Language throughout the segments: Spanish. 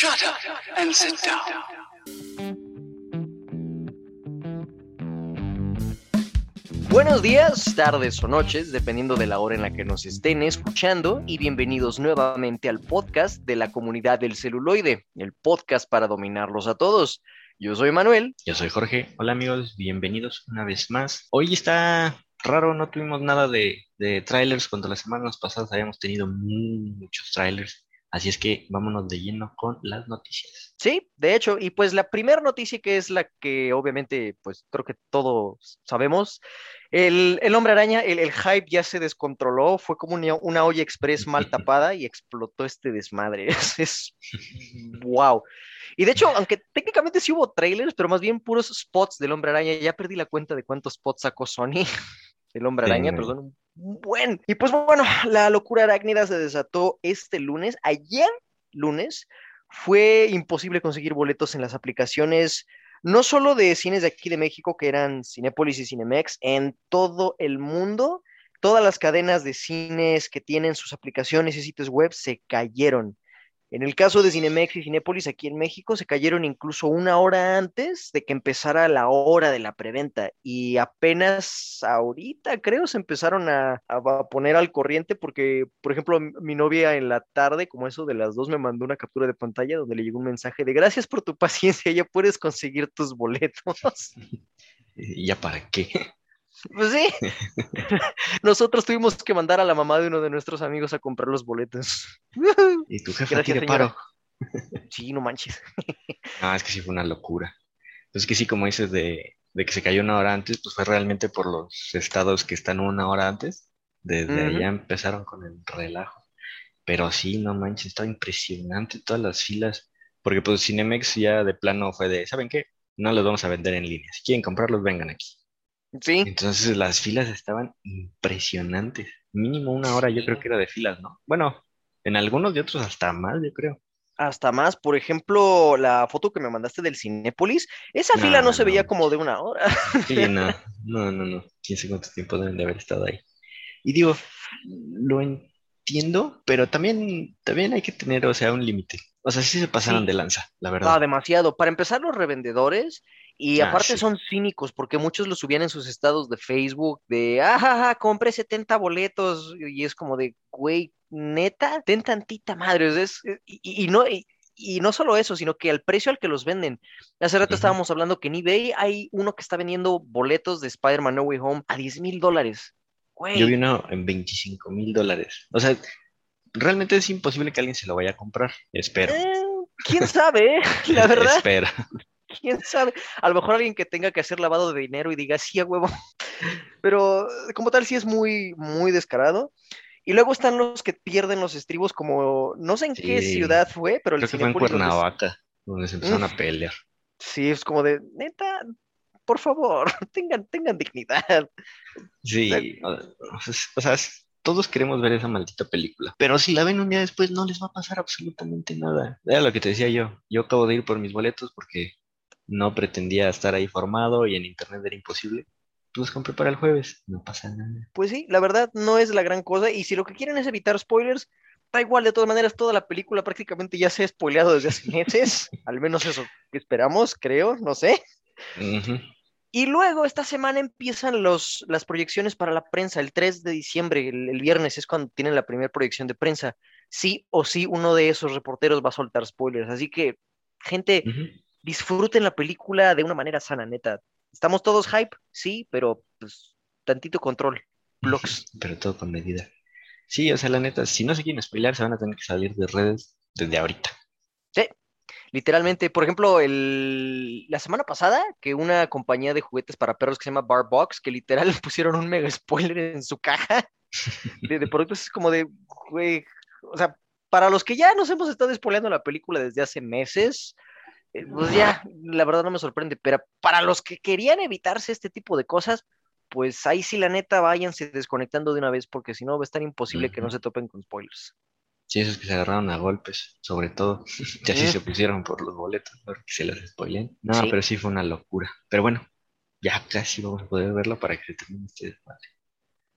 Shut up and sit down. Buenos días, tardes o noches, dependiendo de la hora en la que nos estén escuchando, y bienvenidos nuevamente al podcast de la comunidad del celuloide, el podcast para dominarlos a todos. Yo soy Manuel. Yo soy Jorge. Hola amigos, bienvenidos una vez más. Hoy está raro, no tuvimos nada de, de trailers, cuando las semanas pasadas habíamos tenido muchos trailers. Así es que vámonos de lleno con las noticias. Sí, de hecho, y pues la primera noticia que es la que obviamente, pues creo que todos sabemos, el, el hombre araña, el, el, hype ya se descontroló, fue como una, una olla express mal tapada y explotó este desmadre. Es, es wow. Y de hecho, aunque técnicamente sí hubo trailers, pero más bien puros spots del hombre araña, ya perdí la cuenta de cuántos spots sacó Sony. El hombre araña, sí. perdón, buen. Y pues bueno, la locura arácnida se desató este lunes. Ayer, lunes, fue imposible conseguir boletos en las aplicaciones, no solo de cines de aquí de México, que eran Cinépolis y Cinemex, en todo el mundo. Todas las cadenas de cines que tienen sus aplicaciones y sitios web se cayeron. En el caso de Cinemex y Cinépolis aquí en México se cayeron incluso una hora antes de que empezara la hora de la preventa y apenas ahorita creo se empezaron a, a, poner al corriente porque, por ejemplo, mi novia en la tarde, como eso de las dos, me mandó una captura de pantalla donde le llegó un mensaje de gracias por tu paciencia, ya puedes conseguir tus boletos. ¿Y ya para qué? Pues sí. Nosotros tuvimos que mandar a la mamá de uno de nuestros amigos a comprar los boletos. Y tu jefe Gracias, paro. Sí, no manches. Ah, es que sí fue una locura. Pues es que sí, como dices de, de, que se cayó una hora antes, pues fue realmente por los estados que están una hora antes. Desde uh -huh. allá empezaron con el relajo. Pero sí, no manches, estaba impresionante todas las filas. Porque pues Cinemex ya de plano fue de, ¿saben qué? No los vamos a vender en línea. Si quieren comprarlos, vengan aquí. Sí. Entonces las filas estaban impresionantes. Mínimo una hora yo creo que era de filas, ¿no? Bueno, en algunos de otros hasta más, yo creo. Hasta más, por ejemplo, la foto que me mandaste del Cinépolis, esa no, fila no, no se veía como de una hora. Sí, no, no, no, no. Quién sé cuánto tiempo deben de haber estado ahí. Y digo, lo entiendo, pero también, también hay que tener, o sea, un límite. O sea, sí se pasaron sí. de lanza, la verdad. Ah, demasiado. Para empezar, los revendedores y ah, aparte sí. son cínicos porque muchos lo subían en sus estados de Facebook de, ah, compré 70 boletos y es como de, güey, neta, ten tantita madre. Es, y, y, no, y, y, no solo eso, sino que al precio al que los venden. Hace rato uh -huh. estábamos hablando que en eBay hay uno que está vendiendo boletos de Spider-Man No Way Home a 10 mil dólares. Yo vi uno en 25 mil dólares. O sea, realmente es imposible que alguien se lo vaya a comprar. Espero. Eh, ¿Quién sabe? La verdad. Espero quién sabe, a lo mejor alguien que tenga que hacer lavado de dinero y diga, sí, a huevo, pero como tal sí es muy, muy descarado. Y luego están los que pierden los estribos como, no sé en sí. qué ciudad fue, pero Creo el que fue en Cuernavaca, donde se empezaron a pelear. Sí, es como de, neta, por favor, tengan, tengan dignidad. Sí, o sea, todos queremos ver esa maldita película. Pero si la ven un día después, no les va a pasar absolutamente nada. Era lo que te decía yo. Yo acabo de ir por mis boletos porque no pretendía estar ahí formado y en internet era imposible. Pues compré para el jueves, no pasa nada. Pues sí, la verdad no es la gran cosa. Y si lo que quieren es evitar spoilers, da igual, de todas maneras, toda la película prácticamente ya se ha spoileado desde hace meses. Al menos eso que esperamos, creo, no sé. Uh -huh. Y luego esta semana empiezan los, las proyecciones para la prensa. El 3 de diciembre, el, el viernes, es cuando tienen la primera proyección de prensa. Sí o sí, uno de esos reporteros va a soltar spoilers. Así que, gente, uh -huh disfruten la película de una manera sana, neta. Estamos todos hype, sí, pero pues tantito control. Blocks. pero todo con medida. Sí, o sea, la neta, si no se quieren spoiler, se van a tener que salir de redes desde ahorita. Sí, literalmente. Por ejemplo, el... la semana pasada, que una compañía de juguetes para perros que se llama Barbox, que literal pusieron un mega spoiler en su caja de, de productos, es como de, güey, o sea, para los que ya nos hemos estado spoileando la película desde hace meses, pues ya, la verdad no me sorprende, pero para los que querían evitarse este tipo de cosas, pues ahí sí la neta váyanse desconectando de una vez, porque si no va a estar imposible uh -huh. que no se topen con spoilers. Sí, esos que se agarraron a golpes, sobre todo, ya sí se pusieron por los boletos, porque se les spoilen. No, sí. pero sí fue una locura. Pero bueno, ya casi vamos a poder verlo para que se termine este desmadre.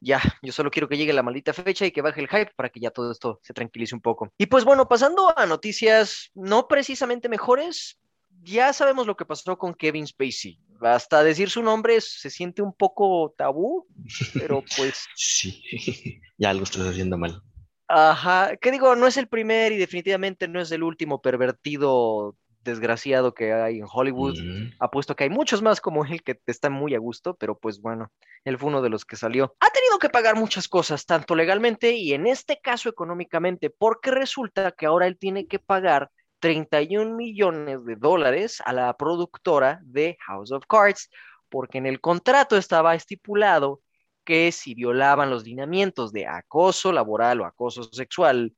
ya, yo solo quiero que llegue la maldita fecha y que baje el hype para que ya todo esto se tranquilice un poco. Y pues bueno, pasando a noticias no precisamente mejores, ya sabemos lo que pasó con Kevin Spacey. Hasta decir su nombre se siente un poco tabú, pero pues... Sí, ya algo estás haciendo mal. Ajá, ¿qué digo? No es el primer y definitivamente no es el último pervertido desgraciado que hay en Hollywood. Ujú. Apuesto que hay muchos más como él que están muy a gusto, pero pues bueno, él fue uno de los que salió. Ha tenido que pagar muchas cosas, tanto legalmente y en este caso económicamente, porque resulta que ahora él tiene que pagar 31 millones de dólares a la productora de House of Cards, porque en el contrato estaba estipulado que si violaban los lineamientos de acoso laboral o acoso sexual,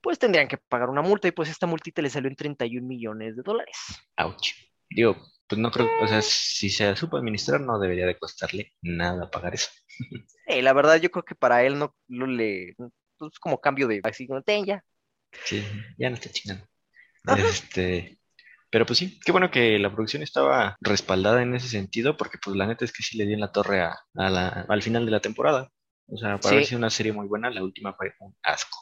pues tendrían que pagar una multa y pues esta multita le salió en 31 millones de dólares. Ouch. Digo, pues no creo, o sea, si se supo administrar, no debería de costarle nada pagar eso. Eh, la verdad, yo creo que para él no, no le, pues como cambio de así, no, ten ya. Sí, ya no está chingando. Este, pero pues sí, qué bueno que la producción estaba respaldada en ese sentido, porque pues la neta es que sí le dio en la torre a, a la, al final de la temporada. O sea, para Sí. ver si una serie muy buena, la última fue un asco.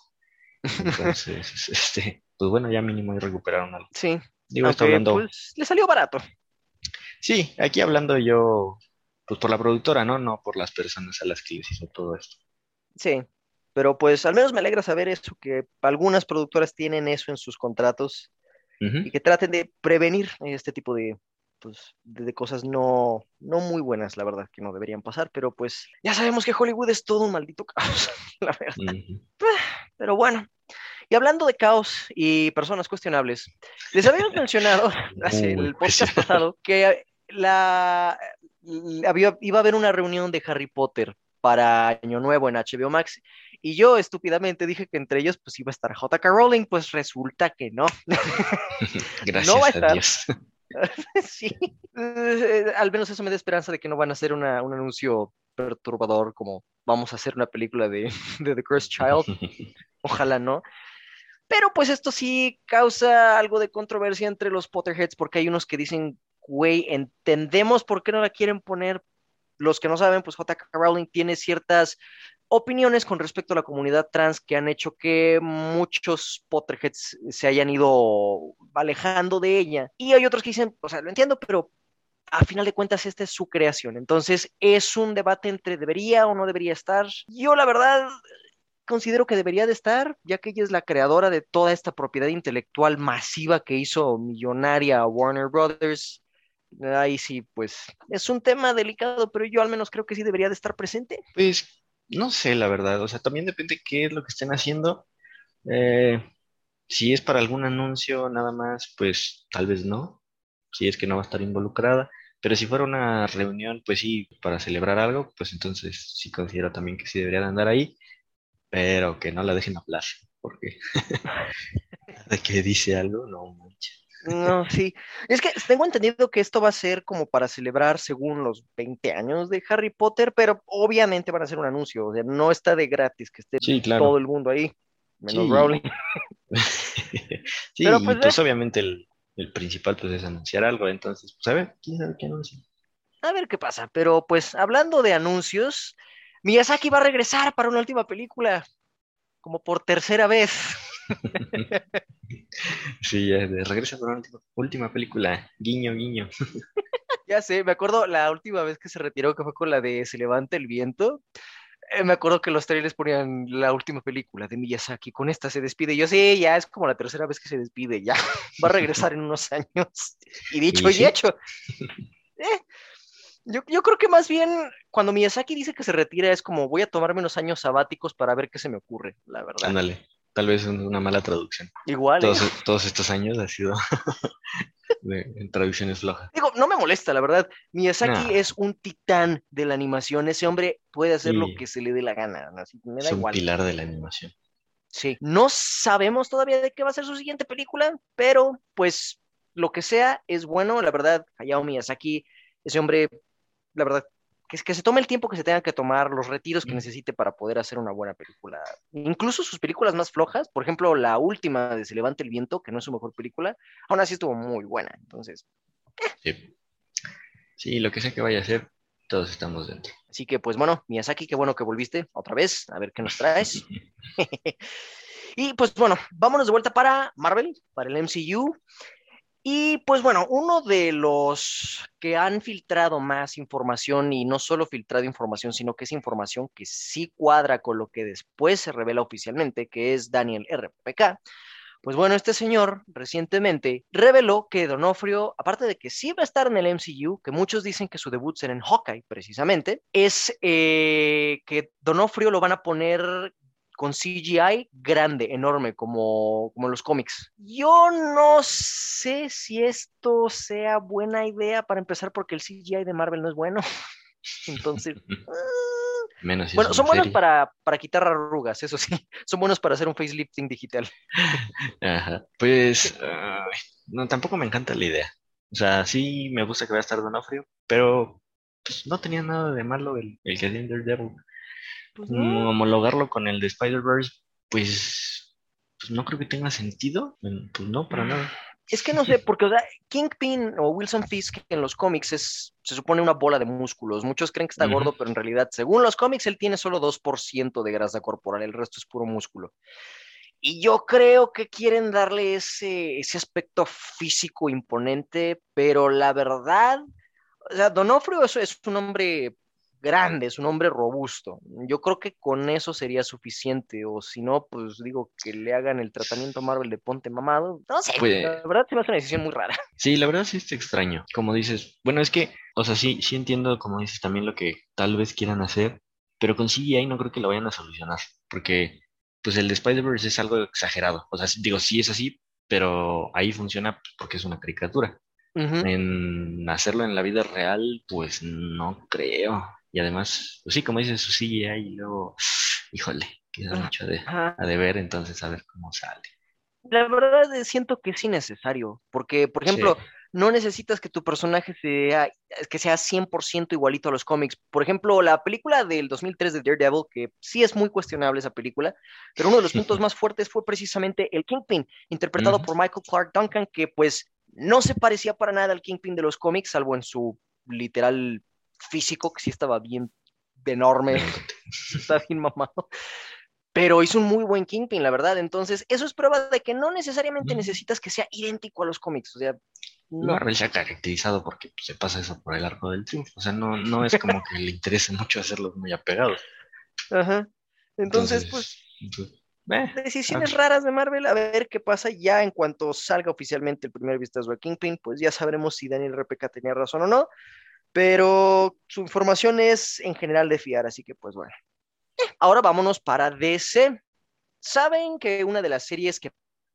Entonces, este, pues bueno, ya mínimo y recuperaron algo. Sí, Digo, aunque, hablando. pues le salió barato. Sí, aquí hablando yo, pues por la productora, ¿no? No por las personas a las que les hizo todo esto. Sí, pero pues al menos me alegra saber eso, que algunas productoras tienen eso en sus contratos Ujú. y que traten de prevenir este tipo de, pues, de, de cosas no, no muy buenas, la verdad, que no deberían pasar, pero pues ya sabemos que Hollywood es todo un maldito caos, la verdad. Ujú. Pero bueno, y hablando de caos y personas cuestionables, les habíamos mencionado hace el podcast pasado que la, había, iba a haber una reunión de Harry Potter para Año Nuevo en HBO Max. Y yo estúpidamente dije que entre ellos pues iba a estar JK Rowling, pues resulta que no. Gracias va a a estar. Dios. sí, Eh, al menos eso me da esperanza de que no van a hacer una- un anuncio perturbador como vamos a hacer una película de, de The Cursed Child. Ojalá no. Pero pues esto sí causa algo de controversia entre los Potterheads porque hay unos que dicen, güey, entendemos por qué no la quieren poner. Los que no saben, pues J.K. Rowling tiene ciertas opiniones con respecto a la comunidad trans que han hecho que muchos Potterheads se hayan ido alejando de ella. Y hay otros que dicen, o sea, lo entiendo, pero a final de cuentas esta es su creación. Entonces es un debate entre debería o no debería estar. Yo la verdad considero que debería de estar, ya que ella es la creadora de toda esta propiedad intelectual masiva que hizo millonaria Warner Brothers. Ahí sí, pues es un tema delicado, pero yo al menos creo que sí debería de estar presente. Pues no sé, la verdad. O sea, también depende qué es lo que estén haciendo. Eh, si es para algún anuncio nada más, pues tal vez no. Si es que no va a estar involucrada. Pero si fuera una reunión, pues sí, para celebrar algo, pues entonces sí considero también que sí debería de andar ahí. Pero que no la dejen hablar, porque de que dice algo, no manches. No, sí. Es que tengo entendido que esto va a ser como para celebrar según los 20 años de Harry Potter, pero obviamente van a hacer un anuncio. O sea, no está de gratis que esté Sí, claro. todo el mundo ahí, menos Sí. Rowling. Sí, Pero, pues, pues obviamente el, el principal pues es anunciar algo, entonces, pues a ver, quién sabe qué anuncia. A ver qué pasa. Pero pues hablando de anuncios, Miyazaki va a regresar para una última película, como por tercera vez. Sí, de regresa con la última, última película, guiño, guiño. Ya sé, me acuerdo la última vez que se retiró, que fue con la de Se levanta el viento. eh, me acuerdo que los trailers ponían la última película de Miyazaki. Con esta se despide. Yo sí, ya es como la tercera vez que se despide. Ya va a regresar en unos años. Y dicho Y y sí. hecho. Eh, yo, yo creo que más bien cuando Miyazaki dice que se retira es como voy a tomarme unos años sabáticos para ver qué se me ocurre, la verdad. Ándale, tal vez es una mala traducción. Igual. ¿eh? Todos, todos estos años ha sido de- en traducciones flojas. Digo, no me molesta, la verdad. Miyazaki es un titán de la animación. Ese hombre puede hacer lo que se le dé la gana. Así que me Es da un igual. pilar de la animación. Sí. No sabemos todavía de qué va a ser su siguiente película, pero pues lo que sea es bueno. La verdad, Hayao Miyazaki, ese hombre, la verdad, que, que se tome el tiempo que se tenga que tomar, los retiros que necesite para poder hacer una buena película. Incluso sus películas más flojas, por ejemplo, la última de Se levanta el viento, que no es su mejor película, aún así estuvo muy buena. Entonces, Sí. Sí, lo que sea que vaya a hacer, todos estamos dentro. Así que, pues bueno, Miyazaki, qué bueno que volviste otra vez, a ver qué nos traes. y pues bueno, vámonos de vuelta para Marvel, para el MCU. Y pues bueno, uno de los que han filtrado más información y no solo filtrado información, sino que es información que sí cuadra con lo que después se revela oficialmente, que es Daniel RPK. Pues bueno, este señor recientemente reveló que Donofrio, aparte de que sí va a estar en el MCU, que muchos dicen que su debut será en Hawkeye precisamente, es eh, que Donofrio lo van a poner con CGI grande, enorme, como, como los cómics. Yo no sé si esto sea buena idea para empezar porque el CGI de Marvel no es bueno. Entonces... Menos bueno, son buenos para, para, quitar arrugas, eso sí. Son buenos para hacer un facelifting digital. Ajá. Pues no, tampoco me encanta la idea. O sea, sí me gusta que vaya a estar Donofrio, pero pues, no tenía nada de malo el, el que Daredevil. Pues mm, homologarlo con el de Spider-Verse, pues, pues no creo que tenga sentido. Pues no, para nada. Es que no sé, porque o sea, Kingpin o Wilson Fisk en los cómics es, se supone una bola de músculos. Muchos creen que está gordo, pero en realidad, según los cómics, él tiene solo 2% de grasa corporal, el resto es puro músculo. Y yo creo que quieren darle ese, ese aspecto físico imponente, pero la verdad, o sea, Donofrio es, es un hombre grande, es un hombre robusto. Yo creo que con eso sería suficiente, o si no, pues digo que le hagan el tratamiento Marvel de ponte mamado. No sé, pues, la verdad se me hace una decisión muy rara. Sí, la verdad sí es extraño. Como dices, bueno, es que, o sea, sí, sí entiendo, como dices, también lo que tal vez quieran hacer, pero con CGI no creo que lo vayan a solucionar, porque pues el de Spider-Verse es algo exagerado. O sea, digo, sí es así, pero ahí funciona porque es una caricatura. En hacerlo en la vida real, pues no creo. Y además, pues sí, como dices, su CGI y luego, híjole, queda mucho de, a ver, entonces a ver cómo sale. La verdad siento que es innecesario, porque, por ejemplo, no necesitas que tu personaje sea, que sea 100% igualito a los cómics. Por ejemplo, la película del 2003 de Daredevil, que sí es muy cuestionable esa película, pero uno de los puntos más fuertes fue precisamente el Kingpin, interpretado por Michael Clark Duncan, que pues no se parecía para nada al Kingpin de los cómics, salvo en su literal físico, que sí estaba bien enorme, está bien mamado. Pero hizo un muy buen Kingpin, la verdad. Entonces, eso es prueba de que no necesariamente necesitas que sea idéntico a los cómics. O sea, no. Marvel se ha caracterizado porque pues, se pasa eso por el arco del triunfo. O sea, no, no es como que le interese mucho hacerlos muy apegados. Ajá. Entonces, pues. decisiones raras de Marvel, a ver qué pasa ya en cuanto salga oficialmente el primer vistazo a Kingpin, pues ya sabremos si Daniel RPK tenía razón o no pero su información es en general de fiar, así que pues bueno. Ahora vámonos para DC. Saben que una de las series que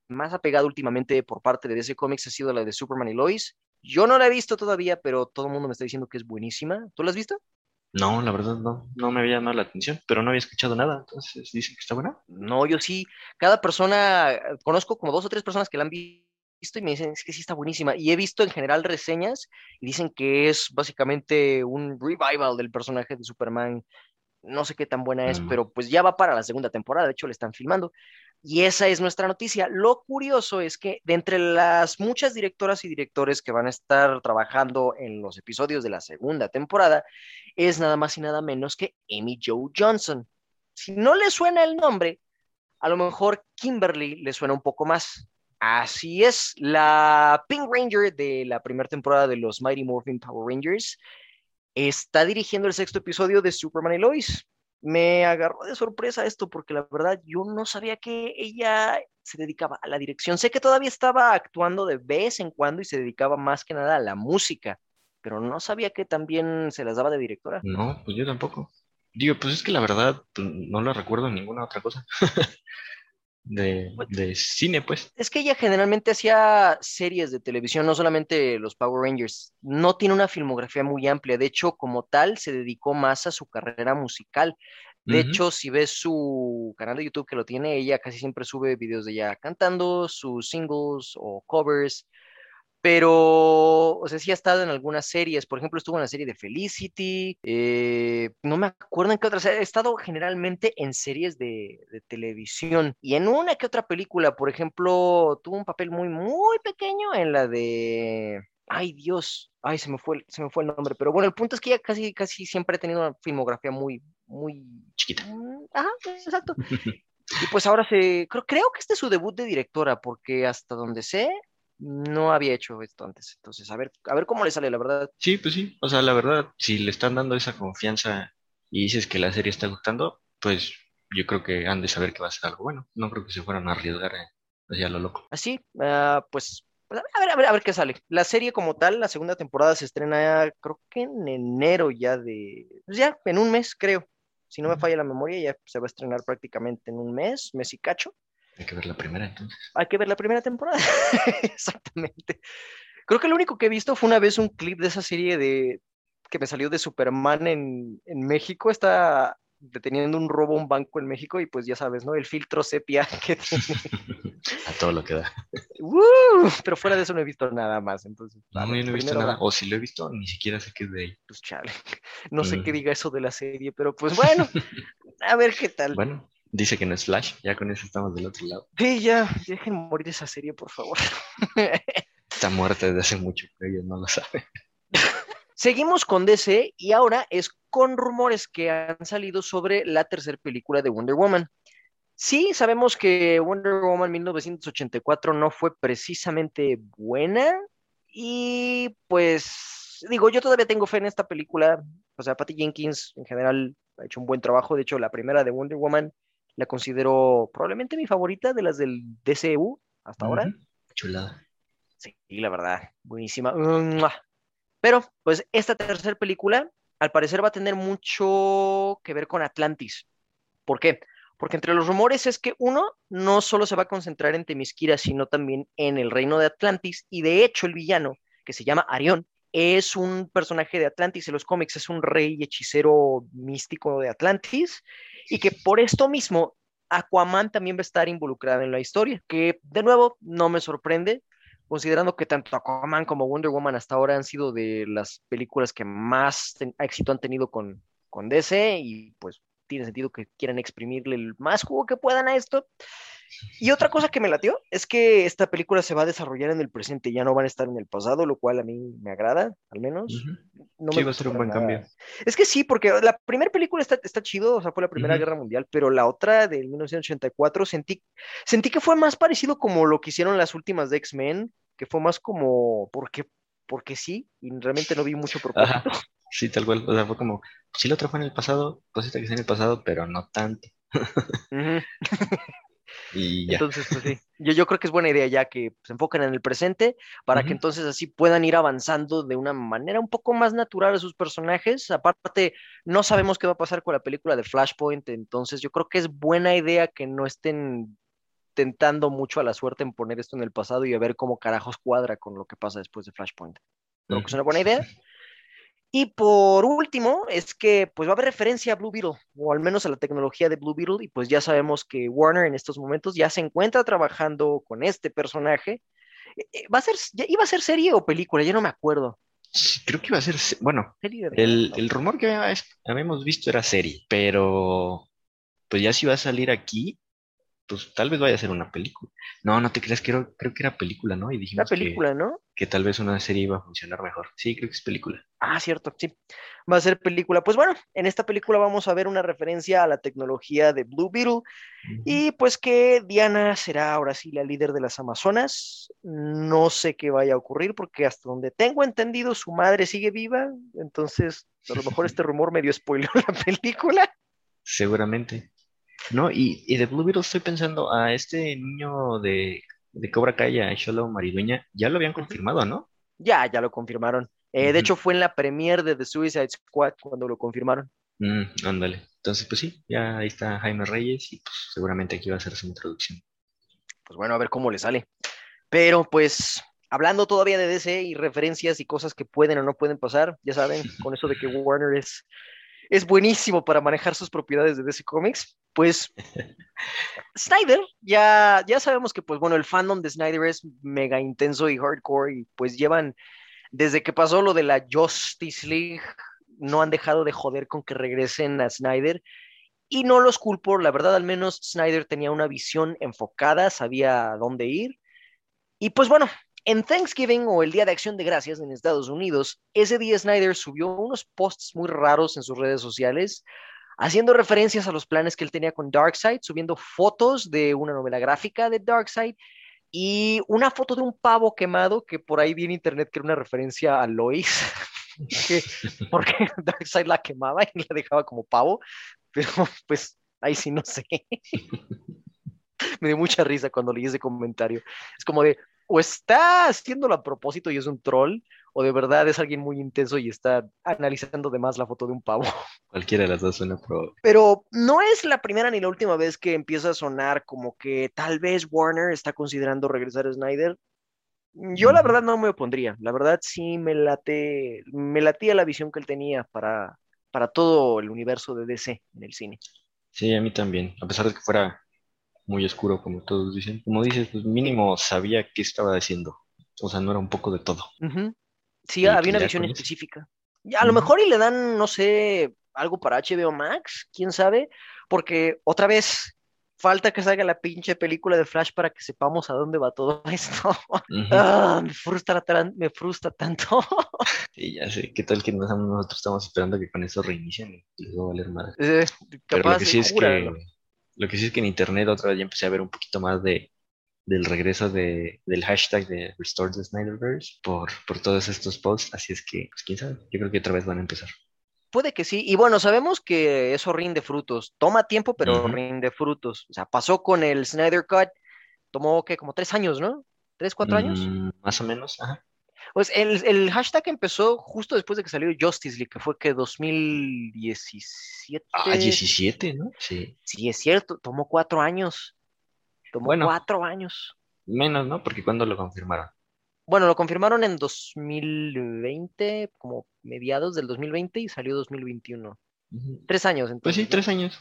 más ha pegado últimamente por parte de DC Comics ha sido la de Superman y Lois. Yo no la he visto todavía, pero todo el mundo me está diciendo que es buenísima. ¿Tú la has visto? No, la verdad no, no me había llamado la atención, pero no había escuchado nada, entonces dicen que está buena. No, yo sí, cada persona, conozco como dos o tres personas que la han visto visto y me dicen, es que sí está buenísima. Y he visto en general reseñas y dicen que es básicamente un revival del personaje de Superman. No sé qué tan buena es, mm. pero pues ya va para la segunda temporada, de hecho le están filmando. Y esa es nuestra noticia. Lo curioso es que de entre las muchas directoras y directores que van a estar trabajando en los episodios de la segunda temporada, es nada más y nada menos que Amy Joe Johnson. Si no le suena el nombre, a lo mejor Kimberly le suena un poco más. Así es, la Pink Ranger de la primera temporada de los Mighty Morphin Power Rangers está dirigiendo el sexto episodio de Superman y Lois. Me agarró de sorpresa esto porque la verdad yo no sabía que ella se dedicaba a la dirección. Sé que todavía estaba actuando de vez en cuando y se dedicaba más que nada a la música, pero no sabía que también se las daba de directora. No, pues yo tampoco. Digo, pues es que la verdad pues, no la recuerdo en ninguna otra cosa. Pues de, cine, pues. Es que ella generalmente hacía series de televisión, no solamente los Power Rangers. No tiene una filmografía muy amplia. De hecho, como tal, se dedicó más a su carrera musical. De hecho, si ves su canal de YouTube que lo tiene, ella casi siempre sube videos de ella cantando sus singles o covers pero, o sea, sí ha estado en algunas series, por ejemplo, estuvo en la serie de Felicity, eh, no me acuerdo en qué otras, ha estado generalmente en series de, televisión y en una que otra película, por ejemplo, tuvo un papel muy, muy pequeño en la de Ay, Dios. Ay, se me fue, se me fue el nombre. Pero bueno, el punto es que ella casi, casi siempre ha tenido una filmografía muy, muy... Chiquita. Mm, Ajá, exacto. Y pues ahora se... Creo, creo que este es su debut de directora, porque hasta donde sé, no había hecho esto antes. Entonces, a ver, a ver cómo le sale, la verdad. Sí, pues sí. O sea, la verdad, si le están dando esa confianza y dices que la serie está gustando, pues yo creo que han de saber que va a ser algo bueno. No creo que se fueran a arriesgar eh, hacia lo loco. Así, ah, pues, pues, a ver, a ver, a ver qué sale. La serie como tal, la segunda temporada se estrena, creo que en enero ya de, pues ya, en un mes, creo. Si no me falla la memoria, ya se va a estrenar prácticamente en un mes, mes y cacho. Hay que ver la primera entonces. Hay que ver la primera temporada. Exactamente. Creo que lo único que he visto fue una vez un clip de esa serie de que me salió de Superman en, en México. Está deteniendo un robo a un banco en México y pues ya sabes, ¿no? El filtro sepia que tiene. A todo lo que da. ¡Uh! pero fuera de eso no he visto nada más. Entonces, No, vale, yo no he visto nada. O si lo he visto, ni siquiera sé qué es de ahí. Pues chale. No sé qué Mm. diga eso de la serie, pero pues bueno, a ver qué tal. Bueno, dice que no es Flash. Ya con eso estamos del otro lado. Sí, ya, dejen morir esa serie, por favor. Está muerta desde hace mucho, pero ellos no lo saben. Seguimos con DC y ahora es con rumores que han salido sobre la tercera película de Wonder Woman. Sí, sabemos que Wonder Woman 1984 no fue precisamente buena y pues digo, yo todavía tengo fe en esta película. O sea, Patty Jenkins en general ha hecho un buen trabajo. De hecho, la primera de Wonder Woman la considero probablemente mi favorita de las del DCU hasta ahora. Chulada. Sí, la verdad, buenísima. Pero, pues, esta tercera película, al parecer, va a tener mucho que ver con Atlantis. ¿Por qué? Porque entre los rumores es que uno no solo se va a concentrar en Temisquira, sino también en el reino de Atlantis. Y de hecho, el villano, que se llama Arión, es un personaje de Atlantis en los cómics, es un rey hechicero místico de Atlantis. Y que por esto mismo, Aquaman también va a estar involucrada en la historia. Que, de nuevo, no me sorprende considerando que tanto Aquaman como Wonder Woman hasta ahora han sido de las películas que más éxito han tenido con, con DC y pues tiene sentido que quieran exprimirle el más jugo que puedan a esto. Y otra cosa que me latió es que esta película se va a desarrollar en el presente, ya no van a estar en el pasado, lo cual a mí me agrada, al menos. Ujú. No Sí, me va a ser un buen nada. cambio. Es que sí, porque la primera película está, está chido, o sea, fue la Primera Ujú. Guerra Mundial, pero la otra del 1984 sentí, sentí que fue más parecido como lo que hicieron las últimas de X-Men, que fue más como porque, porque sí, y realmente no vi mucho Ajá. propósito. Sí, tal cual. O sea, fue como, si la otra fue en el pasado, pues esta que está en el pasado, pero no tanto. Ujú. Y ya. Entonces, pues sí, yo, yo creo que es buena idea ya que se enfoquen en el presente para que Ujú. entonces así puedan ir avanzando de una manera un poco más natural a sus personajes. Aparte, no sabemos qué va a pasar con la película de Flashpoint, entonces yo creo que es buena idea que no estén tentando mucho a la suerte en poner esto en el pasado y a ver cómo carajos cuadra con lo que pasa después de Flashpoint. Creo que es una buena idea. Y por último, es que pues va a haber referencia a Blue Beetle, o al menos a la tecnología de Blue Beetle, y pues ya sabemos que Warner en estos momentos ya se encuentra trabajando con este personaje. Eh, eh, Va a ser, ya iba a ser serie o película, ya no me acuerdo. Sí, Creo que iba a ser, se- bueno, el, rumor que había- habíamos visto era serie, pero pues ya si va a salir aquí, pues tal vez vaya a ser una película. No, no te creas, creo, creo que era película, ¿no? Y La dijimos que, película, ¿no? que tal vez una serie iba a funcionar mejor. Sí, creo que es película. Ah, cierto, sí. Va a ser película. Pues bueno, en esta película vamos a ver una referencia a la tecnología de Blue Beetle y pues que Diana será ahora sí la líder de las Amazonas. No sé qué vaya a ocurrir porque hasta donde tengo entendido su madre sigue viva, entonces a lo mejor este rumor medio spoiló la película. Seguramente. No, y, y de Blue Beetle estoy pensando a este niño de, de Cobra Kai, a Xolo Maridueña, ya lo habían confirmado, ¿no? Ya, ya lo confirmaron. Eh, De hecho, fue en la premiere de The Suicide Squad cuando lo confirmaron. Mm, ándale. Entonces, pues sí, ya ahí está Jaime Reyes y pues seguramente aquí va a ser su introducción. Pues bueno, a ver cómo le sale. Pero pues, hablando todavía de DC y referencias y cosas que pueden o no pueden pasar, ya saben, con eso de que Warner es, es buenísimo para manejar sus propiedades de DC Comics, pues Snyder, ya, ya sabemos que pues bueno, el fandom de Snyder es mega intenso y hardcore y pues llevan, desde que pasó lo de la Justice League, no han dejado de joder con que regresen a Snyder. Y no los culpo, la verdad, al menos Snyder tenía una visión enfocada, sabía dónde ir. Y pues bueno, En Thanksgiving o el Día de Acción de Gracias en Estados Unidos, ese día Snyder subió unos posts muy raros en sus redes sociales, haciendo referencias a los planes que él tenía con Darkseid, subiendo fotos de una novela gráfica de Darkseid y una foto de un pavo quemado que por ahí vi en internet que era una referencia a Lois, porque Darkseid la quemaba y la dejaba como pavo, pero pues ahí sí no sé. Me dio mucha risa cuando leí ese comentario. Es como de, o está haciéndolo a propósito y es un troll, o de verdad es alguien muy intenso y está analizando de más la foto de un pavo. Cualquiera de las dos suena pro. Pero no es la primera ni la última vez que empieza a sonar como que tal vez Warner está considerando regresar a Snyder. Yo la verdad no me opondría, la verdad sí me late, me latía la visión que él tenía para, para todo el universo de DC en el cine. Sí, a mí también, a pesar de que fuera muy oscuro, como todos dicen. Como dices, pues mínimo sabía qué estaba haciendo. O sea, no era un poco de todo. Sí, había una visión específica. A lo mejor y le dan, no sé, algo para HBO Max, quién sabe, porque otra vez falta que salga la pinche película de Flash para que sepamos a dónde va todo esto. Ah, me, frustra, me frustra tanto. sí, ya sé, ¿qué tal que nosotros estamos esperando que con eso reinicien y les va a valer más? Eh, Pero lo que sí es que lo que sí es que en internet otra vez ya empecé a ver un poquito más de, del regreso de, del hashtag de Restore the Snyderverse por, por todos estos posts. Así es que, pues quién sabe, yo creo que otra vez van a empezar. Puede que sí. Y bueno, sabemos que eso rinde frutos. Toma tiempo, pero rinde frutos. O sea, pasó con el Snyder Cut. Tomó que como tres años, ¿no? ¿Tres, cuatro años? Mm, más o menos, ajá. Pues el, hashtag empezó justo después de que salió Justice League, que fue que 2017. Ah, 17, ¿no? Sí. Sí, es cierto, tomó cuatro años. Tomó cuatro años. Menos, ¿no? Porque cuando lo confirmaron? Bueno, lo confirmaron en 2020, como mediados del 2020 y salió 2021. Tres años, entonces. Pues sí, tres años.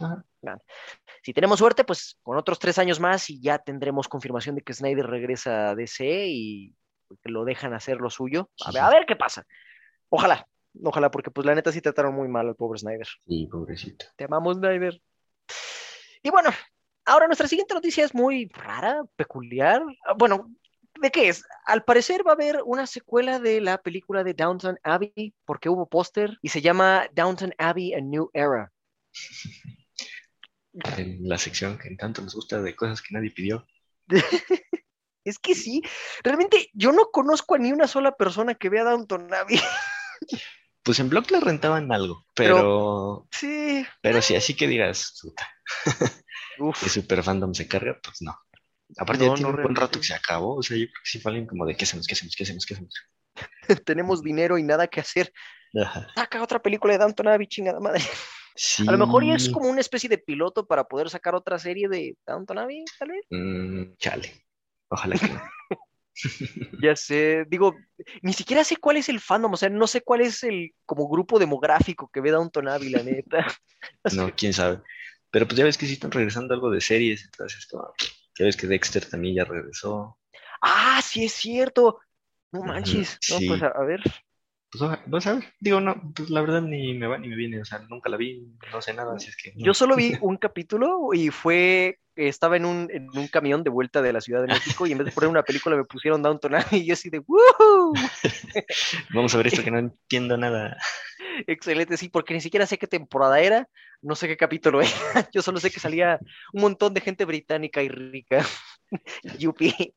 Si tenemos suerte, pues con otros tres años más y ya tendremos confirmación de que Snyder regresa a DC y que lo dejan hacer lo suyo. A ver, a ver qué pasa. Ojalá, ojalá, porque pues la neta sí trataron muy mal al pobre Snyder. Sí, pobrecito. Te amamos, Snyder. Y bueno, ahora nuestra siguiente noticia es muy rara, peculiar. Bueno, ¿de qué es? Al parecer va a haber una secuela de la película de Downton Abbey, porque hubo póster, y se llama Downton Abbey A New Era. En la sección que tanto nos gusta de cosas que nadie pidió. Es que sí, realmente yo no conozco a ni una sola persona que vea Downton Abbey. Pues en blog le rentaban algo, pero. sí. Pero si así que digas, puta. que super fandom se carga, pues no. Aparte ya tiene un buen rato que se acabó, o sea, yo creo que sí falen como de qué hacemos, qué hacemos, qué hacemos, qué hacemos. Tenemos dinero y nada que hacer. Saca otra película de Downton Abbey, chingada madre. A lo mejor es como una especie de piloto para poder sacar otra serie de Downton Abbey, tal vez. Mm, chale. Ojalá que no. ya sé, digo, ni siquiera sé cuál es el fandom, o sea, no sé cuál es el como grupo demográfico que ve Downton Abbey, la neta. no, quién sabe. Pero pues ya ves que sí están regresando algo de series, entonces como, ya ves que Dexter también ya regresó. Ah, sí es cierto. No manches. No, pues a, ver. Pues vas a ver. Digo, no, pues la verdad ni me va ni me viene, o sea, nunca la vi, no sé nada, así es que. Yo solo vi un capítulo y fue estaba en un, en un camión de vuelta de la Ciudad de México y en vez de poner una película me pusieron Downton Abbey y yo así de ¡Woohoo! Vamos a ver esto que no entiendo nada. Excelente, sí, porque ni siquiera sé qué temporada era, no sé qué capítulo era, yo solo sé que salía un montón de gente británica y rica. Yupi.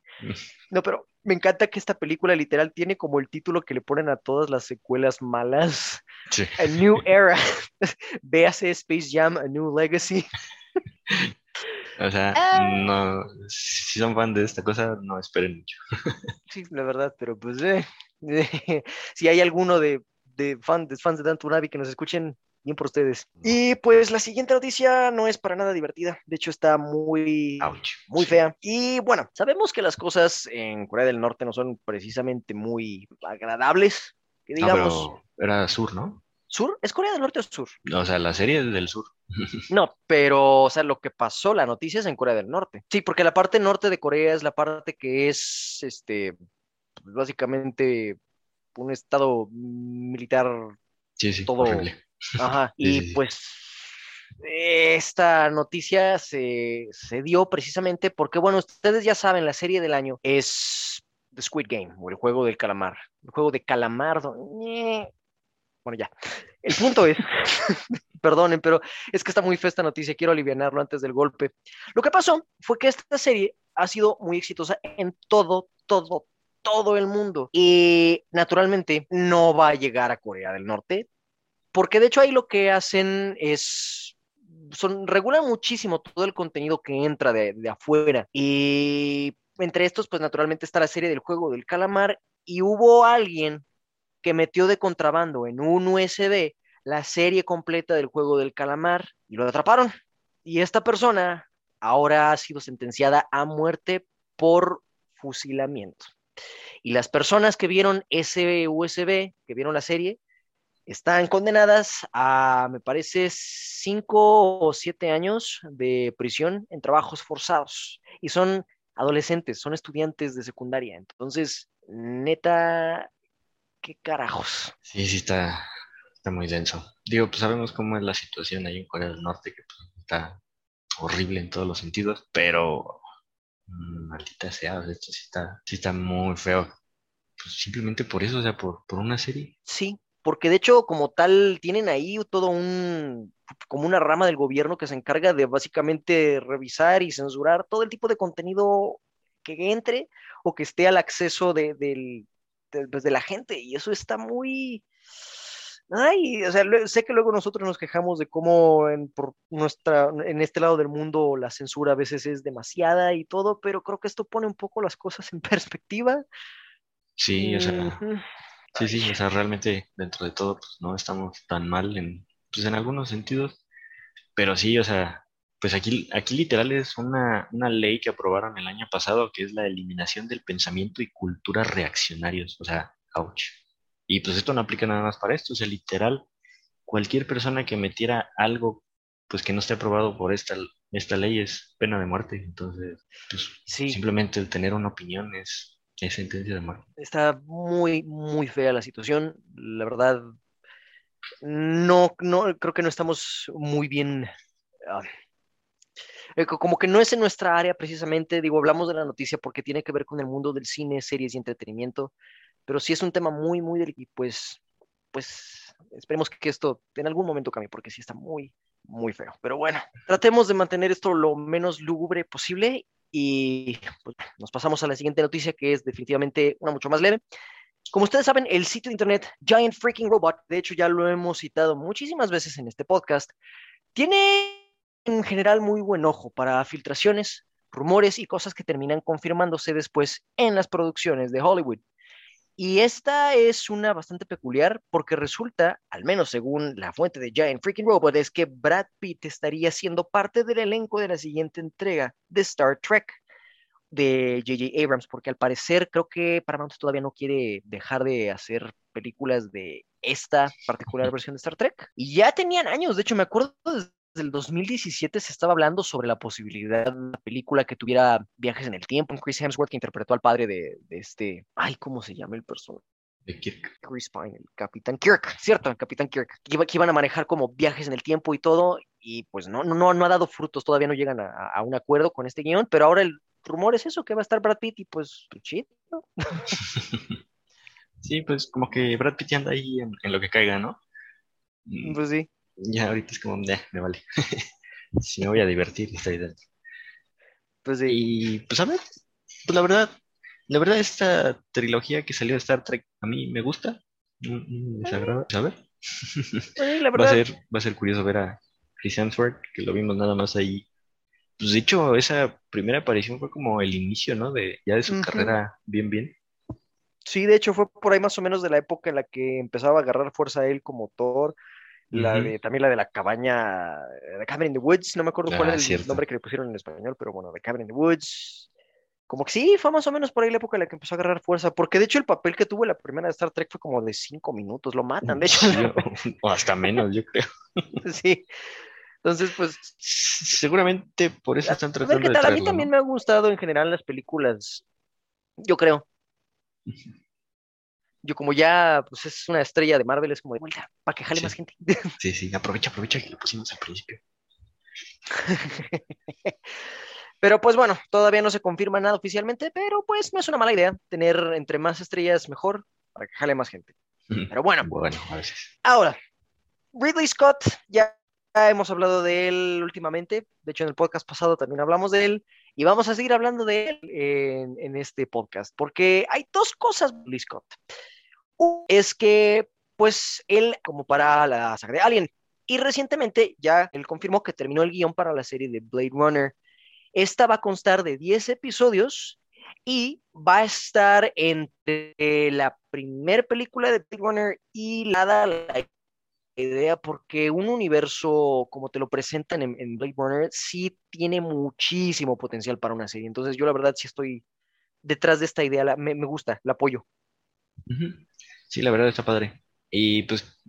No, pero me encanta que esta película literal tiene como el título que le ponen a todas las secuelas malas. A New Era. Véase Space Jam, A New Legacy. O sea, ah. no, si son fan de esta cosa, no esperen mucho. sí, la verdad, pero pues eh, si hay alguno de, de, fan, de fans de que nos escuchen, bien por ustedes. Y pues la siguiente noticia no es para nada divertida, de hecho está muy, muy fea. Y bueno, sabemos que las cosas en Corea del Norte no son precisamente muy agradables, que digamos. era sur, ¿no? ¿Sur? ¿Es Corea del Norte o sur? O sea, la serie es del sur. No, pero, o sea, lo que pasó, la noticia es en Corea del Norte. Sí, porque la parte norte de Corea es la parte que es, este, pues, básicamente un estado militar. Sí, sí, todo. Ajá, y pues esta noticia se, se dio precisamente porque, bueno, ustedes ya saben, la serie del año es The Squid Game, o el juego del calamar. El juego de calamardo. Bueno, ya. El punto es, perdonen, pero es que está muy fea esta noticia, quiero aliviarlo antes del golpe. Lo que pasó fue que esta serie ha sido muy exitosa en todo, todo, todo el mundo. Y naturalmente no va a llegar a Corea del Norte, porque de hecho ahí lo que hacen es son, regulan muchísimo todo el contenido que entra de, de, afuera. Y entre estos, pues naturalmente está la serie del juego del calamar. Y hubo alguien que metió de contrabando en un USB la serie completa del juego del calamar y lo atraparon. Y esta persona ahora ha sido sentenciada a muerte por fusilamiento. Y las personas que vieron ese USB, que vieron la serie, están condenadas a, me parece, cinco o siete años de prisión en trabajos forzados. Y son adolescentes, son estudiantes de secundaria. Entonces, neta, qué carajos. Sí, sí, está, está muy denso. Digo, pues sabemos cómo es la situación ahí en Corea del Norte, que pues, está horrible en todos los sentidos, pero mm, maldita sea, esto sí está, sí está muy feo. Pues simplemente por eso, o sea, por, por una serie. Sí, porque de hecho, como tal, tienen ahí todo un, como una rama del gobierno que se encarga de básicamente revisar y censurar todo el tipo de contenido que entre o que esté al acceso de, pues, de la gente. Y eso está muy, Ay, o sea, sé que luego nosotros nos quejamos de cómo en, por nuestra, en este lado del mundo la censura a veces es demasiada y todo, pero creo que esto pone un poco las cosas en perspectiva. Sí, o sea, sí, sí, o sea, realmente dentro de todo, pues no estamos tan mal en, pues en algunos sentidos, pero sí, o sea, pues aquí, aquí literal es una, una ley que aprobaron el año pasado, que es la eliminación del pensamiento y cultura reaccionarios, o sea, ouch. Y pues esto no aplica nada más para esto, o sea, literal, cualquier persona que metiera algo pues que no esté aprobado por esta, esta ley es pena de muerte. Entonces, pues simplemente el tener una opinión es, Está muy, muy fea la situación. La verdad, no, no, creo que no estamos muy bien. Eh, como que no es en nuestra área precisamente, digo, hablamos de la noticia porque tiene que ver con el mundo del cine, series y entretenimiento, pero sí es un tema muy, muy delicado y pues, pues esperemos que esto en algún momento cambie porque sí está muy, muy feo. Pero bueno, tratemos de mantener esto lo menos lúgubre posible y pues, nos pasamos a la siguiente noticia que es definitivamente una mucho más leve. Como ustedes saben, el sitio de internet Giant Freaking Robot, de hecho ya lo hemos citado muchísimas veces en este podcast, tiene en general muy buen ojo para filtraciones, rumores y cosas que terminan confirmándose después en las producciones de Hollywood. Y esta es una bastante peculiar porque resulta, al menos según la fuente de Giant Freaking Robot, es que Brad Pitt estaría siendo parte del elenco de la siguiente entrega de Star Trek de J.J. Abrams, porque al parecer creo que Paramount todavía no quiere dejar de hacer películas de esta particular versión de Star Trek. Y ya tenían años, de hecho me acuerdo el 2017 se estaba hablando sobre la posibilidad de una película que tuviera viajes en el tiempo. Chris Hemsworth, que interpretó al padre de, este. Ay, ¿cómo se llama el personaje? De Kirk. Chris Pine, el Capitán Kirk, cierto, el Capitán Kirk, que, iban a manejar como viajes en el tiempo y todo, y pues no, no, no ha dado frutos, todavía no llegan a, un acuerdo con este guion, pero ahora el rumor es eso, que va a estar Brad Pitt y pues, shit, ¿no? sí, pues como que Brad Pitt anda ahí en, en lo que caiga, ¿no? Pues sí ya ahorita es como, me vale. si me voy a divertir, estoy dentro. Pues sí. Y pues a ver, pues la verdad, la verdad esta trilogía que salió de Star Trek a mí me gusta, me desagrada, a ver. la verdad. Va a ser, va a ser curioso ver a Chris Hemsworth, que lo vimos nada más ahí. Pues de hecho, esa primera aparición fue como el inicio, ¿no? De ya de su carrera bien, bien. Sí, de hecho fue por ahí más o menos de la época en la que empezaba a agarrar fuerza él como Thor la de, también la de la cabaña, The Cabin in the Woods, no me acuerdo cuál es ah, el nombre que le pusieron en español, pero bueno, The Cabin in the Woods. Como que sí, fue más o menos por ahí la época en la que empezó a agarrar fuerza, porque de hecho el papel que tuvo la primera de Star Trek fue como de cinco minutos, lo matan, de hecho. o hasta menos, yo creo. sí. Entonces, pues. Seguramente por eso están tratando a ver, A mí también me ha gustado en general las películas, yo creo yo como ya pues es una estrella de Marvel, es como de vuelta, para que jale más gente. Sí, sí, aprovecha, aprovecha que lo pusimos al principio. Pero pues bueno, todavía no se confirma nada oficialmente, pero pues no es una mala idea tener entre más estrellas mejor para que jale más gente. Pero bueno, Bueno, a veces. ahora, Ridley Scott, ya hemos hablado de él últimamente, de hecho en el podcast pasado también hablamos de él, y vamos a seguir hablando de él en, este podcast, porque hay dos cosas Ridley Scott. Uno es que, pues, él, como para la saga de Alien, y recientemente ya él confirmó que terminó el guion para la serie de Blade Runner. Esta va a constar de 10 episodios y va a estar entre la primera película de Blade Runner y la, la idea, porque un universo como te lo presentan en, en, Blade Runner sí tiene muchísimo potencial para una serie. Entonces yo la verdad sí estoy detrás de esta idea, la, me, me, gusta, la apoyo. Sí, la verdad está padre. Y pues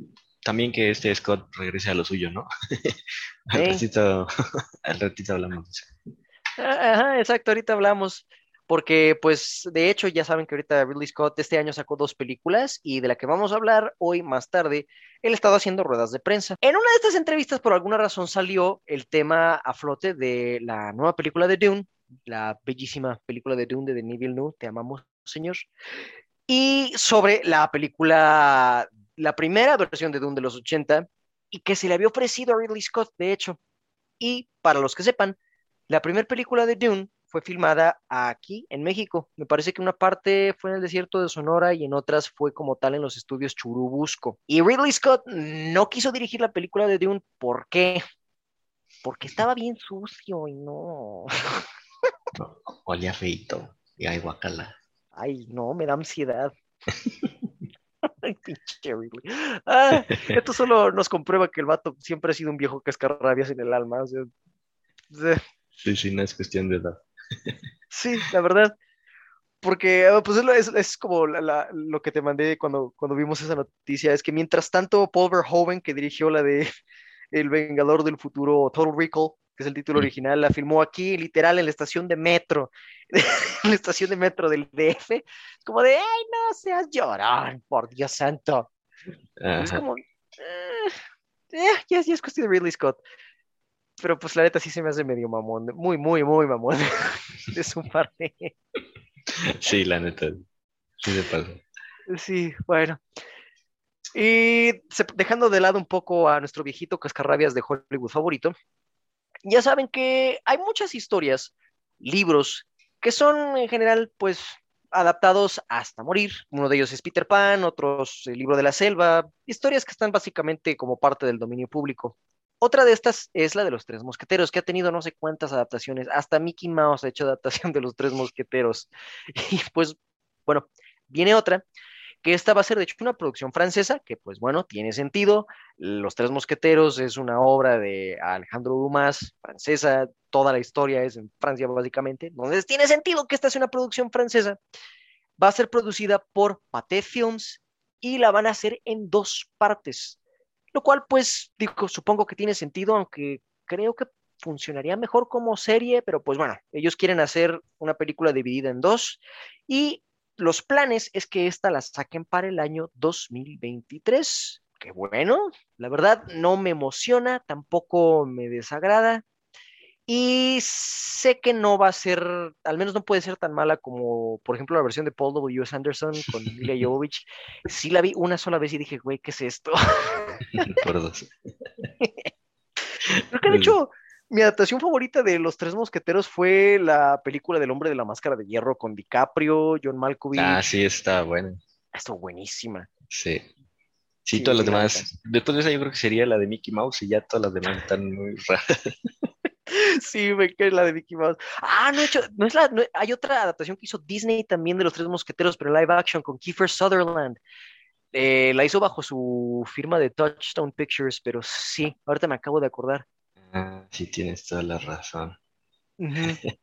también que este Scott regrese a lo suyo, ¿no? al, ratito, al ratito hablamos eso. Ajá, exacto, ahorita hablamos. Porque, pues, de hecho, ya saben que ahorita Ridley Scott este año sacó dos películas y de la que vamos a hablar hoy más tarde, él estaba haciendo ruedas de prensa. En una de estas entrevistas, por alguna razón, salió el tema a flote de la nueva película de Dune, la bellísima película de Dune de Denis Villeneuve, te amamos, señor, y sobre la película, la primera versión de Dune de los 80, y que se le había ofrecido a Ridley Scott, de hecho. Y para los que sepan, la primera película de Dune fue filmada aquí en México. Me parece que una parte fue en el desierto de Sonora y en otras fue como tal en los estudios Churubusco. Y Ridley Scott no quiso dirigir la película de Dune. ¿Por qué? Porque estaba bien sucio y no. Olía feito y ay, guacala. Ay, no, me da ansiedad. Ay, pinche Ridley. Ah, esto solo nos comprueba que el vato siempre ha sido un viejo cascarrabias en el alma. O sea, sí, sí, no es cuestión de edad. Sí, la verdad. Porque pues es, es, como la, la, lo que te mandé cuando, cuando vimos esa noticia. Es que mientras tanto, Paul Verhoeven, que dirigió la de El Vengador del Futuro, Total Recall, que es el título original, la filmó aquí, literal, en la estación de metro, en la estación de metro del DF. Es como de, ¡ay, no seas llorón, por Dios santo! Ajá. Es como, eh, eh, ya, ya es cuestión de Ridley Scott pero pues la neta sí se me hace medio mamón, muy, muy, muy mamón de su parte. Sí, la neta, sí se pasa. Sí, bueno. Y dejando de lado un poco a nuestro viejito cascarrabias de Hollywood favorito, ya saben que hay muchas historias, libros, que son en general, pues, adaptados hasta morir. Uno de ellos es Peter Pan, otros el libro de la selva, historias que están básicamente como parte del dominio público. Otra de estas es la de los Tres Mosqueteros, que ha tenido no sé cuántas adaptaciones. Hasta Mickey Mouse ha hecho adaptación de los Tres Mosqueteros. Y pues, bueno, viene otra, que esta va a ser de hecho una producción francesa, que pues bueno, tiene sentido. Los Tres Mosqueteros es una obra de Alejandro Dumas, francesa. Toda la historia es en Francia básicamente. Entonces tiene sentido que esta sea una producción francesa. Va a ser producida por Pathé Films y la van a hacer en dos partes lo cual pues digo, supongo que tiene sentido, aunque creo que funcionaría mejor como serie, pero pues bueno, ellos quieren hacer una película dividida en dos y los planes es que esta la saquen para el año 2023. Qué bueno, la verdad no me emociona, tampoco me desagrada. Y sé que no va a ser, al menos no puede ser tan mala como, por ejemplo, la versión de Paul W. Anderson con Mila Jovovich. Sí la vi una sola vez y dije, güey, ¿qué es esto? Por dos. Creo que de hecho, mi adaptación favorita de Los Tres Mosqueteros fue la película del Hombre de la Máscara de Hierro con DiCaprio, John Malkovich. Ah, sí, está buena. Estuvo buenísima. Sí. Sí, sí todas las demás. Después de esa yo creo que sería la de Mickey Mouse y ya todas las demás están muy raras. Sí, me cae la de Mickey Mouse. Ah, no, he hecho, no es la, no, hay otra adaptación que hizo Disney también de Los Tres Mosqueteros, pero live action con Kiefer Sutherland. Eh, la hizo bajo su firma de Touchstone Pictures, pero sí, ahorita me acabo de acordar. Ah, sí, tienes toda la razón. Uh -huh.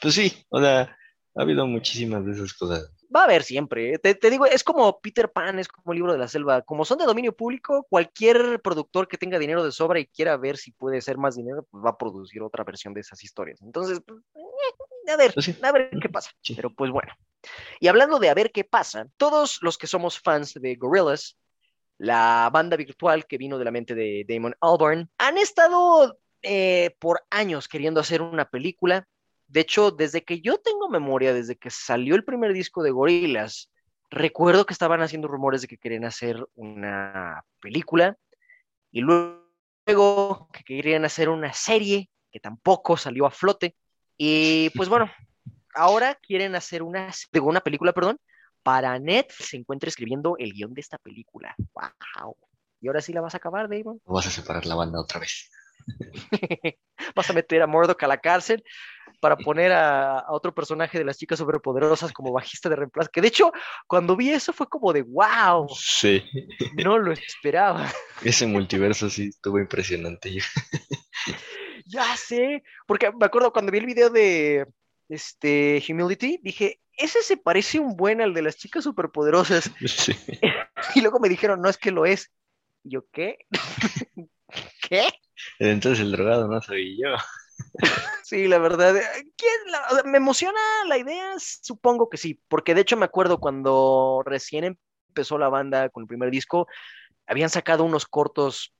pues sí, o sea, ha habido muchísimas de esas cosas. Va a haber siempre. ¿eh? Te, te, digo, es como Peter Pan, es como el libro de la selva. Como son de dominio público, cualquier productor que tenga dinero de sobra y quiera ver si puede hacer más dinero, pues va a producir otra versión de esas historias. Entonces, pues, a ver, sí. a ver qué pasa. Sí. Pero pues bueno. Y hablando de a ver qué pasa, todos los que somos fans de Gorillaz, la banda virtual que vino de la mente de Damon Albarn, han estado eh, por años queriendo hacer una película De hecho, desde que yo tengo memoria, desde que salió el primer disco de Gorillaz, recuerdo que estaban haciendo rumores de que querían hacer una película y luego que querían hacer una serie que tampoco salió a flote. Y pues bueno, ahora quieren hacer una, una película, perdón, para Netflix se encuentra escribiendo el guion de esta película. ¡Wow! ¿Y ahora sí la vas a acabar, Damon? ¿O vas a separar la banda otra vez? vas a meter a Murdoch a la cárcel para poner a, otro personaje de las chicas superpoderosas como bajista de reemplazo. Que de hecho, cuando vi eso fue como de wow. Sí. No lo esperaba. Ese multiverso sí estuvo impresionante. ya sé, porque me acuerdo cuando vi el video de este Humility, dije, ese se parece un buen al de las chicas superpoderosas. Sí. Y luego me dijeron, no es que lo es. Y yo, ¿qué? ¿Qué? Entonces el drogado no soy yo. Sí, la verdad. Eh, ¿quién me emociona la idea, supongo que sí, porque de hecho me acuerdo cuando recién empezó la banda con el primer disco, habían sacado unos cortos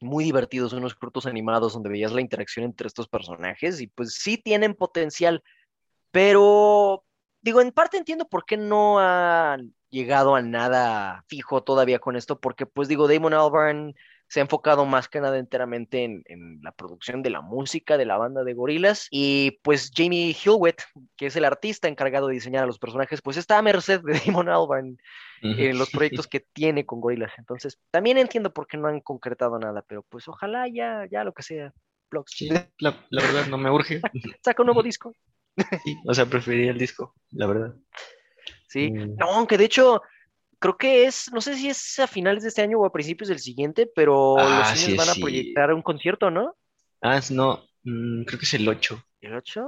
muy divertidos, unos cortos animados donde veías la interacción entre estos personajes y pues sí tienen potencial, pero digo, en parte entiendo por qué no han llegado a nada fijo todavía con esto, porque pues digo, Damon Albarn se ha enfocado más que nada enteramente en, la producción de la música de la banda de gorilas y pues Jamie Hillwet, que es el artista encargado de diseñar a los personajes, pues está a merced de Damon Albarn en los proyectos que tiene con gorilas. Entonces, también entiendo por qué no han concretado nada, pero pues ojalá ya, ya lo que sea. la, verdad no me urge. Saca un nuevo disco. Sí, o sea, preferiría el disco, la verdad. Sí, mm. no, aunque de hecho, creo que es, no sé si es a finales de este año o a principios del siguiente, pero los ah, cines van a proyectar un concierto, ¿no? Ah, no, mm, creo que es el 8. ¿El 8?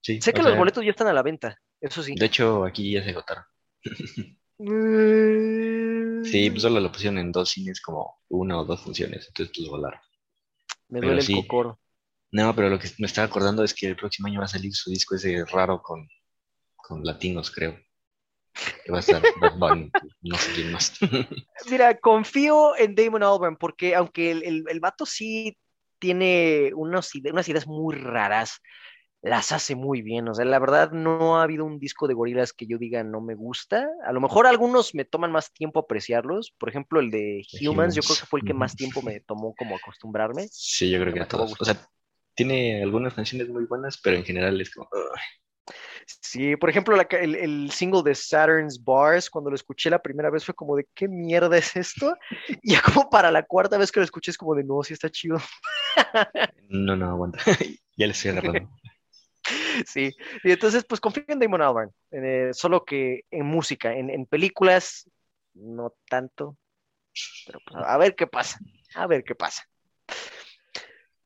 Sí. Sé que los boletos ya están a la venta, eso sí. De hecho, aquí ya se agotaron. sí, pues solo lo pusieron en dos cines como una o dos funciones, entonces pues volaron. Me duele el cocoro. No, pero lo que me estaba acordando es que el próximo año va a salir su disco ese raro con, con latinos, creo. Que va a ser no sé quién más. Mira, confío en Damon Albarn porque aunque el, el, el vato sí tiene unas, unas ideas muy raras, las hace muy bien. O sea, la verdad no ha habido un disco de gorilas que yo diga no me gusta. A lo mejor algunos me toman más tiempo apreciarlos. Por ejemplo, el de Humans, yo creo que fue el que más tiempo me tomó como acostumbrarme. Sí, yo creo que a todos. O sea, tiene algunas canciones muy buenas, pero en general es como... Sí, por ejemplo, el, single de Saturn's Bars, cuando lo escuché la primera vez fue como de, ¿qué mierda es esto? Y ya como para la cuarta vez que lo escuché es como de, no, sí está chido. No, no, aguanta. ya le estoy agarrando. Sí, y entonces pues confío en Damon Albarn, eh, solo que en música, en, películas, no tanto. Pero pues, a ver qué pasa, a ver qué pasa.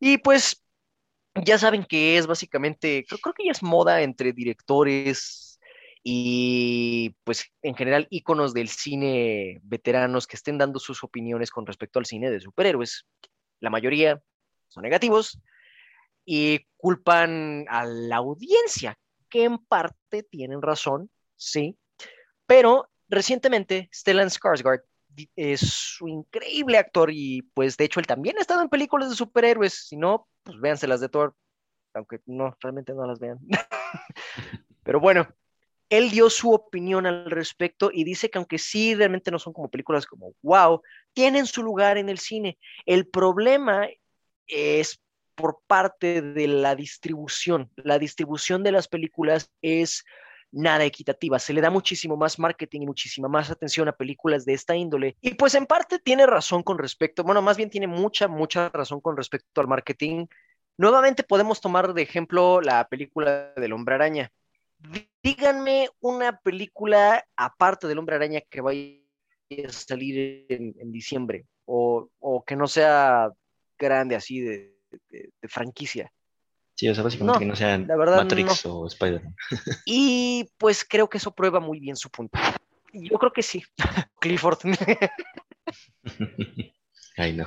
Y pues ya saben que es básicamente, creo, que ya es moda entre directores y pues en general íconos del cine veteranos que estén dando sus opiniones con respecto al cine de superhéroes. La mayoría son negativos y culpan a la audiencia, que en parte tienen razón, sí, pero recientemente Stellan Skarsgård es un increíble actor y pues de hecho él también ha estado en películas de superhéroes, si no, pues véanse las de Thor, aunque no, realmente no las vean. Pero bueno, él dio su opinión al respecto y dice que aunque sí realmente no son como películas como wow, tienen su lugar en el cine. El problema es por parte de la distribución. La distribución de las películas es nada equitativa. Se le da muchísimo más marketing y muchísima más atención a películas de esta índole. Y pues en parte tiene razón con respecto, bueno, más bien tiene mucha, mucha razón con respecto al marketing. Nuevamente podemos tomar de ejemplo la película del hombre araña. Díganme una película aparte del hombre araña que vaya a salir en, diciembre o, que no sea grande así de franquicia. Sí, o sea, básicamente que no sean Matrix o Spider-Man. Y pues creo que eso prueba muy bien su punto. Yo creo que sí. Clifford. Ay, no.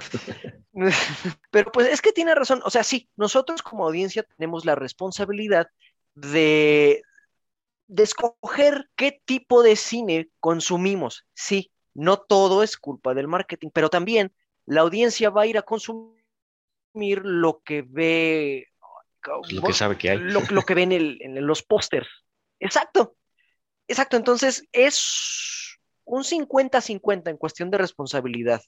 Pero pues es que tiene razón. O sea, sí, nosotros como audiencia tenemos la responsabilidad de, de escoger qué tipo de cine consumimos. Sí, no todo es culpa del marketing, pero también la audiencia va a ir a consumir lo que ve lo que sabe que hay. Lo, que ven en, los pósters. Exacto. Exacto. Entonces es un 50-50 en cuestión de responsabilidad.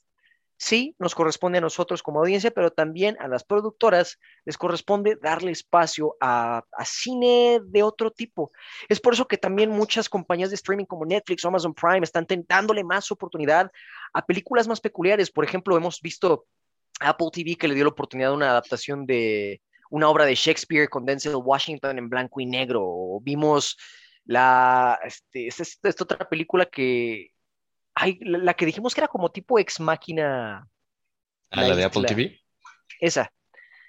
Sí, nos corresponde a nosotros como audiencia, pero también a las productoras les corresponde darle espacio a, cine de otro tipo. Es por eso que también muchas compañías de streaming como Netflix o Amazon Prime están dándole más oportunidad a películas más peculiares. Por ejemplo, hemos visto Apple TV que le dio la oportunidad de una adaptación de una obra de Shakespeare con Denzel Washington en blanco y negro. O vimos la, este, esta otra película que Ay, la, que dijimos que era como tipo ex máquina. Ah, la, de Apple TV. Esa.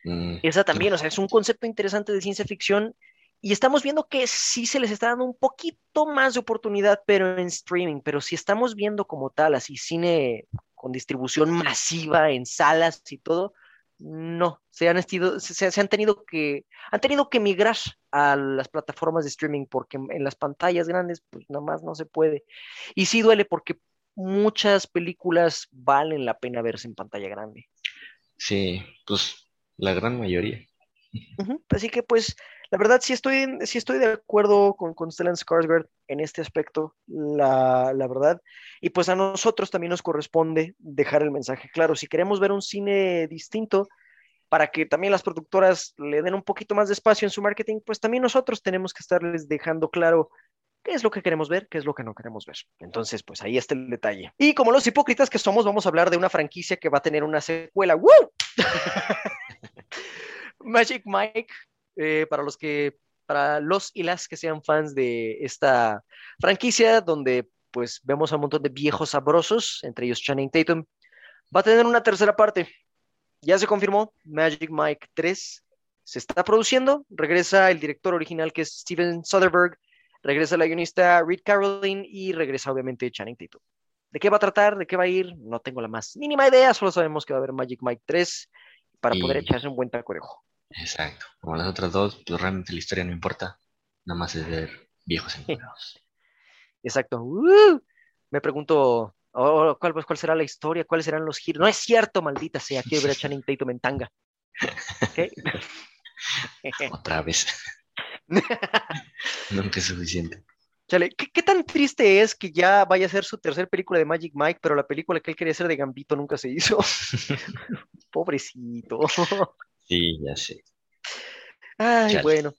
Mm, esa también, o sea, es un concepto interesante de ciencia ficción. Y estamos viendo que sí se les está dando un poquito más de oportunidad, pero en streaming. Pero si estamos viendo como tal, así cine con distribución masiva en salas y todo, no, se han, se, han tenido que han tenido que migrar a las plataformas de streaming porque en las pantallas grandes pues nomás no se puede. Y sí duele porque muchas películas valen la pena verse en pantalla grande. Sí, pues la gran mayoría. Así que pues la verdad sí estoy, sí estoy de acuerdo con, con Stellan Skarsgård en este aspecto, la, la, verdad. Y pues a nosotros también nos corresponde dejar el mensaje claro. Si queremos ver un cine distinto, para que también las productoras le den un poquito más de espacio en su marketing, pues también nosotros tenemos que estarles dejando claro qué es lo que queremos ver, qué es lo que no queremos ver. Entonces, pues ahí está el detalle. Y como los hipócritas que somos, vamos a hablar de una franquicia que va a tener una secuela. ¡Woo! Magic Mike, eh, para los que, para los y las que sean fans de esta franquicia, donde pues vemos a un montón de viejos sabrosos, entre ellos Channing Tatum, va a tener una tercera parte. Ya se confirmó, Magic Mike 3 se está produciendo, regresa el director original que es Steven Soderbergh, regresa la guionista Reed Caroline y regresa obviamente Channing Tatum. ¿De qué va a tratar? ¿De qué va a ir? No tengo la más mínima idea, solo sabemos que va a haber Magic Mike 3 para poder echarse un buen taco de ojo. Exacto, como las otras dos, pues realmente la historia no importa, nada más es ver viejos enamorados. Exacto. Uh, me pregunto, oh, ¿cuál, ¿cuál será la historia? ¿Cuáles serán los giros? No es cierto, maldita sea, quiero ver a Channing Tatum en tanga. Otra vez. Nunca es suficiente. Chale, ¿qué, tan triste es que ya vaya a ser su tercera película de Magic Mike, pero la película que él quería hacer de Gambito nunca se hizo? Pobrecito. Sí, ya sé. Ay, bueno.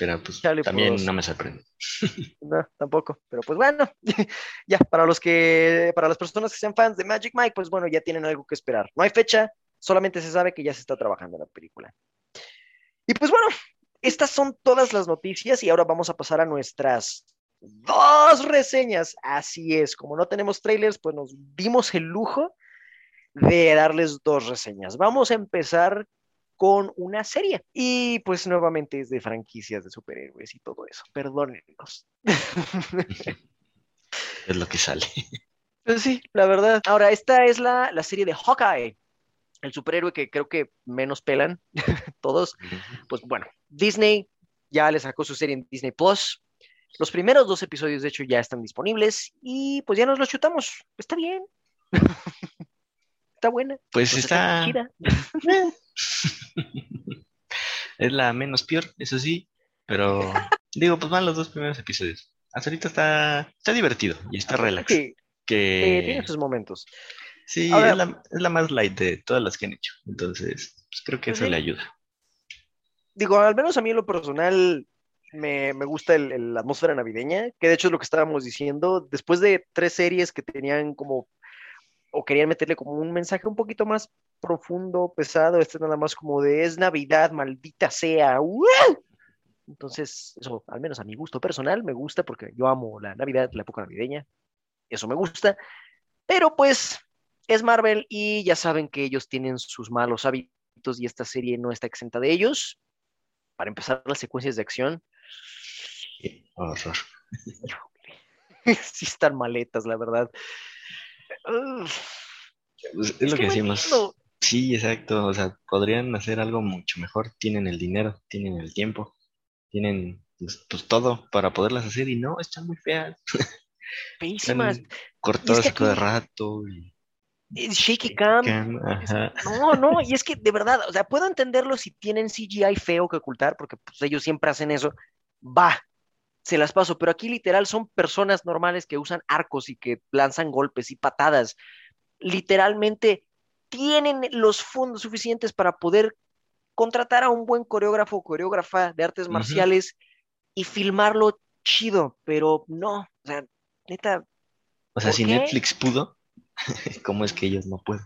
Pero pues también no me sorprende. No, tampoco. Pero pues bueno, ya, para los que, para las personas que sean fans de Magic Mike, pues bueno, ya tienen algo que esperar. No hay fecha, solamente se sabe que ya se está trabajando en la película. Y pues bueno, estas son todas las noticias y ahora vamos a pasar a nuestras dos reseñas. Así es, como no tenemos trailers, pues nos dimos el lujo de darles dos reseñas. Vamos a empezar con una serie y pues nuevamente es de franquicias de superhéroes y todo eso. Perdónenos. es lo que sale. Pues sí, la verdad. Ahora, esta es la, la serie de Hawkeye el superhéroe que creo que menos pelan todos, pues bueno, Disney ya le sacó su serie en Disney Plus. Los primeros dos episodios, de hecho, ya están disponibles y pues ya nos los chutamos. Está bien. está buena. Pues, está. es la menos peor, eso sí, pero digo, pues van los dos primeros episodios. Hasta ahorita está, está divertido y está relax. que... tiene sus momentos. Sí, es, la, más light de todas las que han hecho. Entonces, pues, creo que eso le ayuda. Digo, al menos a mí en lo personal me, gusta la atmósfera navideña, que de hecho es lo que estábamos diciendo. Después de tres series que tenían como, o querían meterle como un mensaje un poquito más profundo, pesado, este nada más como de es Navidad, maldita sea. Entonces, eso, al menos a mi gusto personal, me gusta porque yo amo la Navidad, la época navideña. Eso me gusta. Pero pues es Marvel y ya saben que ellos tienen sus malos hábitos y esta serie no está exenta de ellos. Para empezar las secuencias de acción. sí están maletas, la verdad. Pues, es, lo que, decimos. Sí, exacto. O sea, podrían hacer algo mucho mejor. Tienen el dinero, tienen el tiempo, tienen pues, pues todo para poderlas hacer y no, están muy feas. Feísimas. Cortadas de rato y Shaky cam. No, no, y es que de verdad, o sea, puedo entenderlo si tienen CGI feo que ocultar, porque pues, ellos siempre hacen eso. Va, se las paso, pero aquí literal son personas normales que usan arcos y que lanzan golpes y patadas. Literalmente tienen los fondos suficientes para poder contratar a un buen coreógrafo o coreógrafa de artes marciales y filmarlo chido, pero no, o sea, neta. O sea, si Netflix pudo, ¿cómo es que ellos no pueden?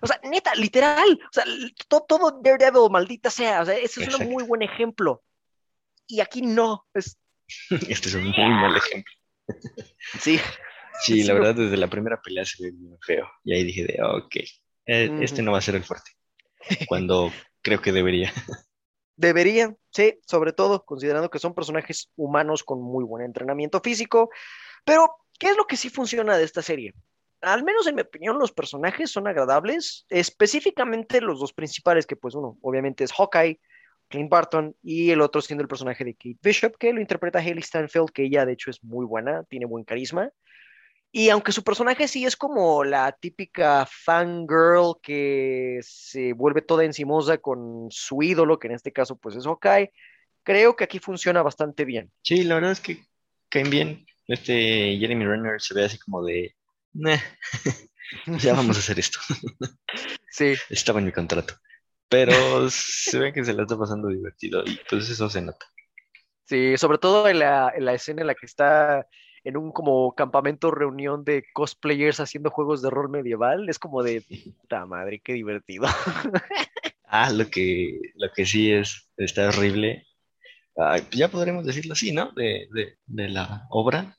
O sea, neta, literal, o sea, todo, todo Daredevil, maldita sea, o sea, ese es un muy buen ejemplo. Y aquí no, es... Este es un muy mal ejemplo. sí. Sí, la verdad, desde la primera pelea se ve bien feo. Y ahí dije de, ok, eh, este no va a ser el fuerte. Cuando creo que debería. Debería, sí, sobre todo considerando que son personajes humanos con muy buen entrenamiento físico. Pero, ¿qué es lo que sí funciona de esta serie? Al menos en mi opinión, los personajes son agradables, específicamente los dos principales, que pues uno obviamente es Hawkeye, Clint Barton, y el otro siendo el personaje de Kate Bishop, que lo interpreta Haley Stanfield, que ella de hecho es muy buena, tiene buen carisma. Y aunque su personaje sí es como la típica fangirl que se vuelve toda encimosa con su ídolo, que en este caso pues es Hawkeye, creo que aquí funciona bastante bien. Sí, la verdad es que caen bien. Este Jeremy Renner se ve así como de, ya vamos a hacer esto. sí. Estaba en mi contrato. Pero se ve que se la está pasando divertido y pues eso se nota. Sí, sobre todo en la, en la escena en la que está en un como campamento reunión de cosplayers haciendo juegos de rol medieval. Es como de puta madre, qué divertido. ah, lo que, lo que sí es, está horrible. ya podremos decirlo así, ¿no? De, la obra.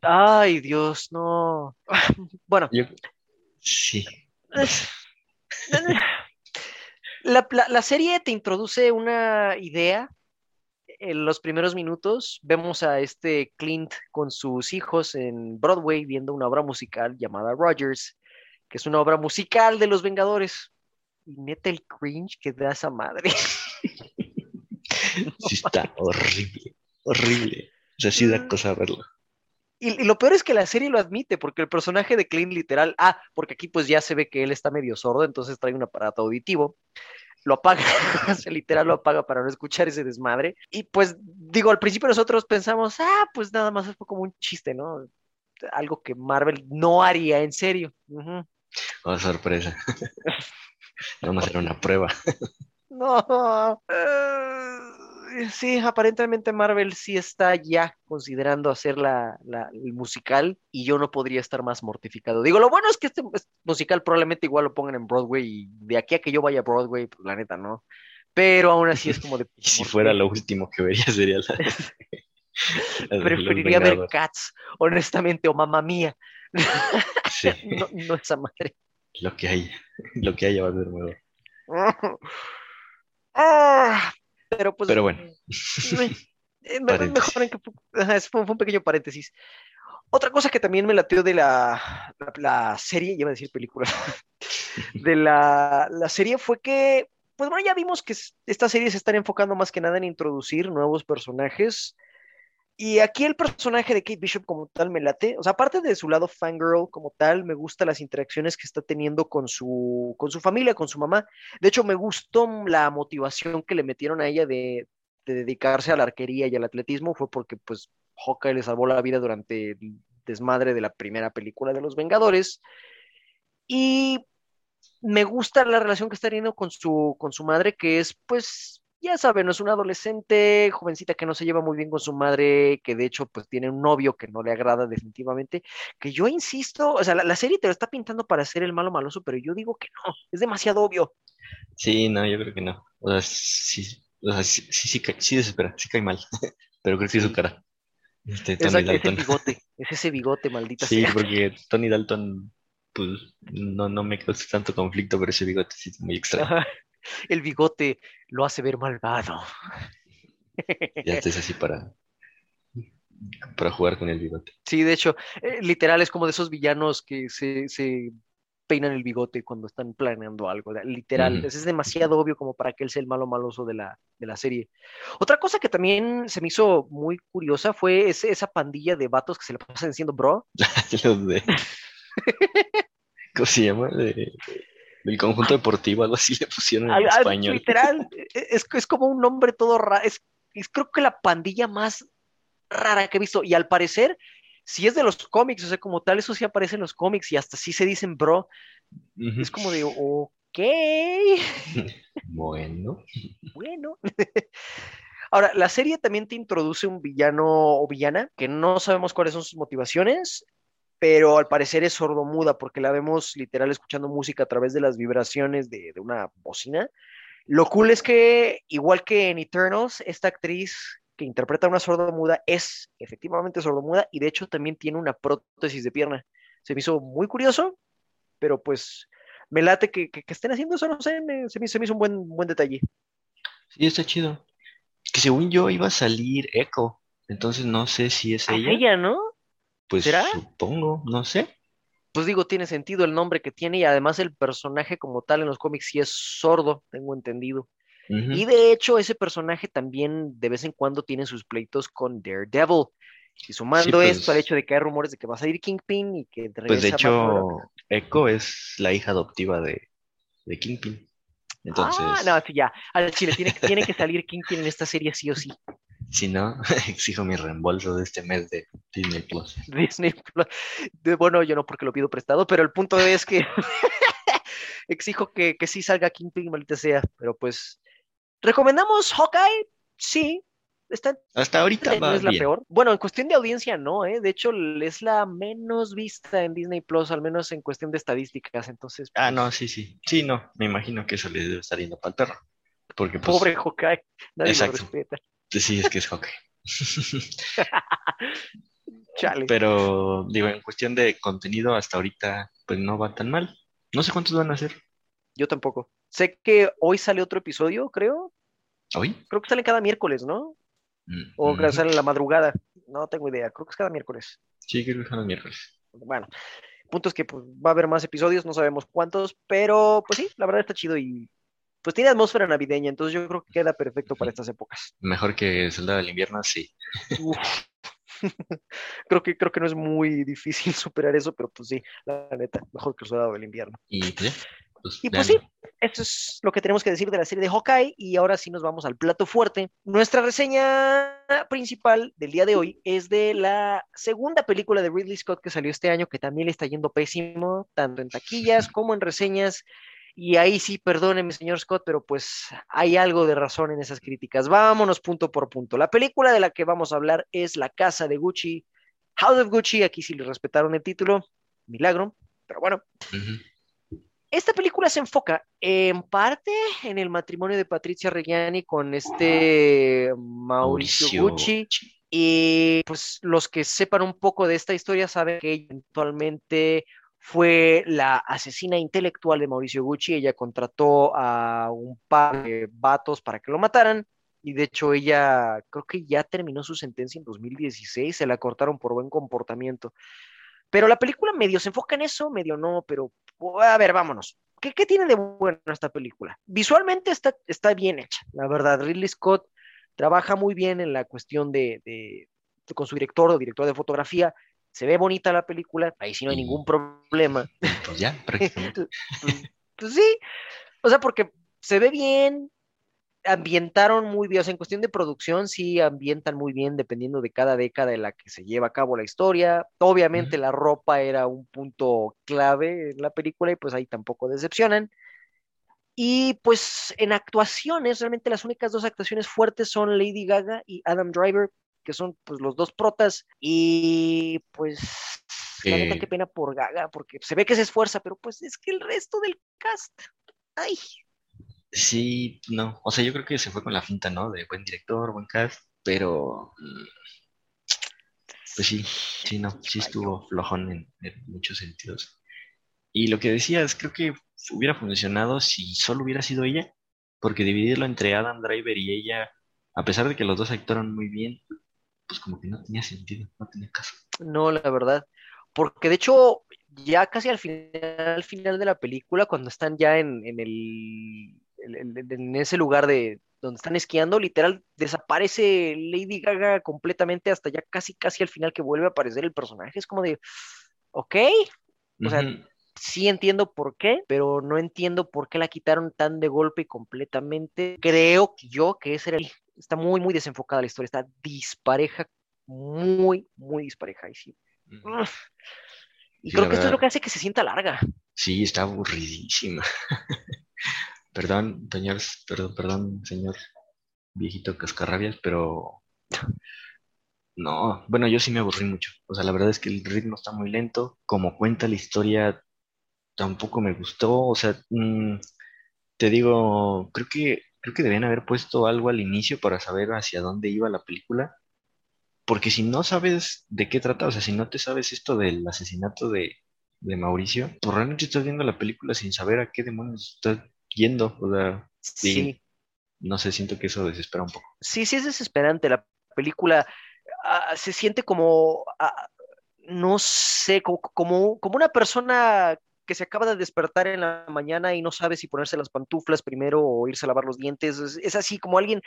Ay, Dios, no. Bueno. sí. la, serie te introduce una idea en los primeros minutos vemos a este Clint con sus hijos en Broadway viendo una obra musical llamada Rogers, que es una obra musical de los Vengadores. Y neta el cringe que da esa madre. Sí, está horrible, horrible. O sea, sí da mm. cosa verlo. Y, y, lo peor es que la serie lo admite, porque el personaje de Clint literal, ah, porque aquí pues ya se ve que él está medio sordo, entonces trae un aparato auditivo lo apaga, se literal lo apaga para no escuchar ese desmadre. Y pues digo, al principio nosotros pensamos, ah, pues nada más fue como un chiste, ¿no? Algo que Marvel no haría en serio. Oh, sorpresa. Vamos a hacer una prueba. no. Sí, aparentemente Marvel sí está ya considerando hacer la, el musical y yo no podría estar más mortificado. Digo, lo bueno es que este, musical probablemente igual lo pongan en Broadway y de aquí a que yo vaya a Broadway, pues la neta no. Pero aún así es como de... y si fuera lo último que vería sería la... Preferiría ver Cats, honestamente, o Mamá Mía. Sí. no, no esa madre. Lo que hay, lo que haya va a ser nuevo. ah, pero pues. Pero bueno. mejor en que. Fue, un pequeño paréntesis. Otra cosa que también me latió de la, la, serie, iba a decir película, de la, la, serie fue que, pues bueno, ya vimos que esta serie se está enfocando más que nada en introducir nuevos personajes y aquí el personaje de Kate Bishop como tal me late, o sea, aparte de su lado fangirl como tal, me gustan las interacciones que está teniendo con su, con su familia, con su mamá. De hecho, me gustó la motivación que le metieron a ella de, dedicarse a la arquería y al atletismo, fue porque pues Hawkeye le salvó la vida durante el desmadre de la primera película de Los Vengadores. Y me gusta la relación que está teniendo con su, con su madre, que es pues ya saben, es una adolescente, jovencita que no se lleva muy bien con su madre, que de hecho pues tiene un novio que no le agrada definitivamente, que yo insisto, o sea, la, serie te lo está pintando para ser el malo maloso, pero yo digo que no, es demasiado obvio. Sí, no, yo creo que no. O sea, sí, o sea, sí, sí, sí, desespera, sí cae mal, pero creo que es su cara. Este, Tony Dalton. Es ese bigote, es ese bigote, maldita sí, porque Tony Dalton, pues, no, no me causa tanto conflicto, pero ese bigote sí es muy extraño el bigote lo hace ver malvado. Ya estás así para, para jugar con el bigote. Sí, de hecho, eh, literal es como de esos villanos que se, se peinan el bigote cuando están planeando algo. Literal, es demasiado obvio como para que él sea el malo maloso de la, de la serie. Otra cosa que también se me hizo muy curiosa fue esa pandilla de vatos que se le pasan diciendo bro. Los de... ¿Cómo se llama? De, del conjunto deportivo, algo así le pusieron en Al- al- español. literal, e- es, es como un nombre todo raro. Es, es creo que la pandilla más rara que he visto. Y al parecer, si es de los cómics, o sea, como tal, eso sí aparece en los cómics y hasta sí se dicen bro. Ujú. Es como de, ok, Bueno. bueno. Ahora, la serie también te introduce un villano o villana que no sabemos cuáles son sus motivaciones, pero al parecer es sordomuda porque la vemos literal escuchando música a través de las vibraciones de, de una bocina. Lo cool es que, igual que en Eternals, esta actriz que interpreta a una sordomuda es efectivamente sordomuda y de hecho también tiene una prótesis de pierna. Se me hizo muy curioso, pero pues me late que, que- que estén haciendo eso, no sé, me- se me, se me hizo un buen, buen detalle. Sí, está chido. Que según yo iba a salir Echo. Entonces no sé si es Ah, ella. ella, ¿no? Pues ¿Será? supongo, no sé. Pues digo, tiene sentido el nombre que tiene y además el personaje como tal en los cómics sí es sordo, tengo entendido. Y de hecho ese personaje también de vez en cuando tiene sus pleitos con Daredevil. Y sumando pues- esto al hecho de que hay rumores de que va a salir Kingpin y que Pues de hecho. Echo es la hija adoptiva de, de Kingpin. Entonces, Ah, no, sí, ya. Al chile, tiene, tiene que salir Kingpin en esta serie sí o sí. Si no, exijo mi reembolso de este mes de Disney Plus. Disney Plus. De- bueno, yo no porque lo pido prestado, pero el punto es que exijo que, que sí salga Kingpin, maldita sea. Pero pues, ¿recomendamos Hawkeye? Sí. Está, Hasta ahorita no va es la bien. peor. Bueno, en cuestión de audiencia, no, ¿eh? De hecho, es la menos vista en Disney Plus, al menos en cuestión de estadísticas. Entonces, Ah, pues, no, sí, sí. Sí, no, me imagino que eso le debe estar yendo para el perro. Porque pues, pobre Hawkeye, nadie Exacto. lo respeta. Sí, es que es hockey. Chale. Pero digo, en cuestión de contenido, hasta ahorita, pues no va tan mal. No sé cuántos van a hacer. Yo tampoco. Sé que hoy sale otro episodio, creo. ¿Hoy? Creo que sale cada miércoles, ¿no? Mm, O ujú. sale en la madrugada. No tengo idea. Creo que es cada miércoles. Sí, creo que son los miércoles. Bueno, punto es que pues, va a haber más episodios, no sabemos cuántos, pero pues sí, la verdad está chido y pues tiene atmósfera navideña, entonces yo creo que queda perfecto para estas épocas. Mejor que Soldado del Invierno, sí. Uf. Creo que, creo que no es muy difícil superar eso, pero pues sí, la neta, mejor que el soldado del invierno. Y pues, pues, Y pues sí, eso es lo que tenemos que decir de la serie de Hawkeye. Y ahora sí nos vamos al plato fuerte. Nuestra reseña principal del día de hoy es de la segunda película de Ridley Scott que salió este año, que también le está yendo pésimo, tanto en taquillas como en reseñas. Y ahí sí, perdóneme, señor Scott, pero pues hay algo de razón en esas críticas. Vámonos punto por punto. La película de la que vamos a hablar es La Casa de Gucci, House of Gucci. Aquí sí le respetaron el título, milagro, pero bueno. Esta película se enfoca en parte en el matrimonio de Patricia Reggiani con este Mauricio, Gucci. Y pues los que sepan un poco de esta historia saben que ella eventualmente fue la asesina intelectual de Mauricio Gucci. Ella contrató a un par de vatos para que lo mataran. Y de hecho ella creo que ya terminó su sentencia en 2016. Se la cortaron por buen comportamiento. Pero la película medio se enfoca en eso, medio no, pero a ver, vámonos. ¿Qué, tiene de bueno esta película? Visualmente está, está bien hecha, la verdad. Ridley Scott trabaja muy bien en la cuestión de- de- con su director o director de fotografía. Se ve bonita la película, ahí sí no hay ningún problema. Pues ya, prácticamente. Pues, pues sí, o sea, porque se ve bien, ambientaron muy bien, o sea, en cuestión de producción sí ambientan muy bien dependiendo de cada década en la que se lleva a cabo la historia. Obviamente la ropa era un punto clave en la película y pues ahí tampoco decepcionan. Y pues en actuaciones, realmente las únicas dos actuaciones fuertes son Lady Gaga y Adam Driver, que son pues los dos protas. Y pues la neta qué pena por Gaga, porque se ve que se esfuerza, pero pues es que el resto del cast, ay, Sí, no. O sea, yo creo que se fue con la finta, ¿no? De buen director, buen cast, pero pues sí, sí, no, sí estuvo flojón en, en muchos sentidos. Y lo que decías, creo que hubiera funcionado si solo hubiera sido ella, porque dividirlo entre Adam Driver y ella, a pesar de que los dos actuaron muy bien, pues como que no tenía sentido, no tenía caso. No, la verdad. Porque de hecho, ya casi al final, al final de la película, cuando están ya en, en el, en, ese lugar de donde están esquiando, literal, desaparece Lady Gaga completamente hasta ya casi casi al final que vuelve a aparecer el personaje. Es como de, ok, O sea, sí entiendo por qué, pero no entiendo por qué la quitaron tan de golpe y completamente. Creo yo que ese era el... Está muy, muy desenfocada la historia, está dispareja, muy, muy dispareja. Y, sí. Mm. y Sí, creo que esto es lo que hace que se sienta larga. Sí, está aburridísima. Perdón, señor, perdón, perdón, señor viejito cascarrabias, pero no, bueno, yo sí me aburrí mucho. O sea, la verdad es que el ritmo está muy lento. Como cuenta la historia, tampoco me gustó. O sea, mm, te digo, creo que creo que debían haber puesto algo al inicio para saber hacia dónde iba la película. Porque si no sabes de qué trata, o sea, si no te sabes esto del asesinato de, de Mauricio, pues realmente estás viendo la película sin saber a qué demonios estás yendo. O sea, Sí, Sí. no sé, siento que eso desespera un poco. sí, sí es desesperante. La película ah, se siente como, ah, no sé, como, como, como una persona que se acaba de despertar en la mañana y no sabe si ponerse las pantuflas primero o irse a lavar los dientes. Es, así como alguien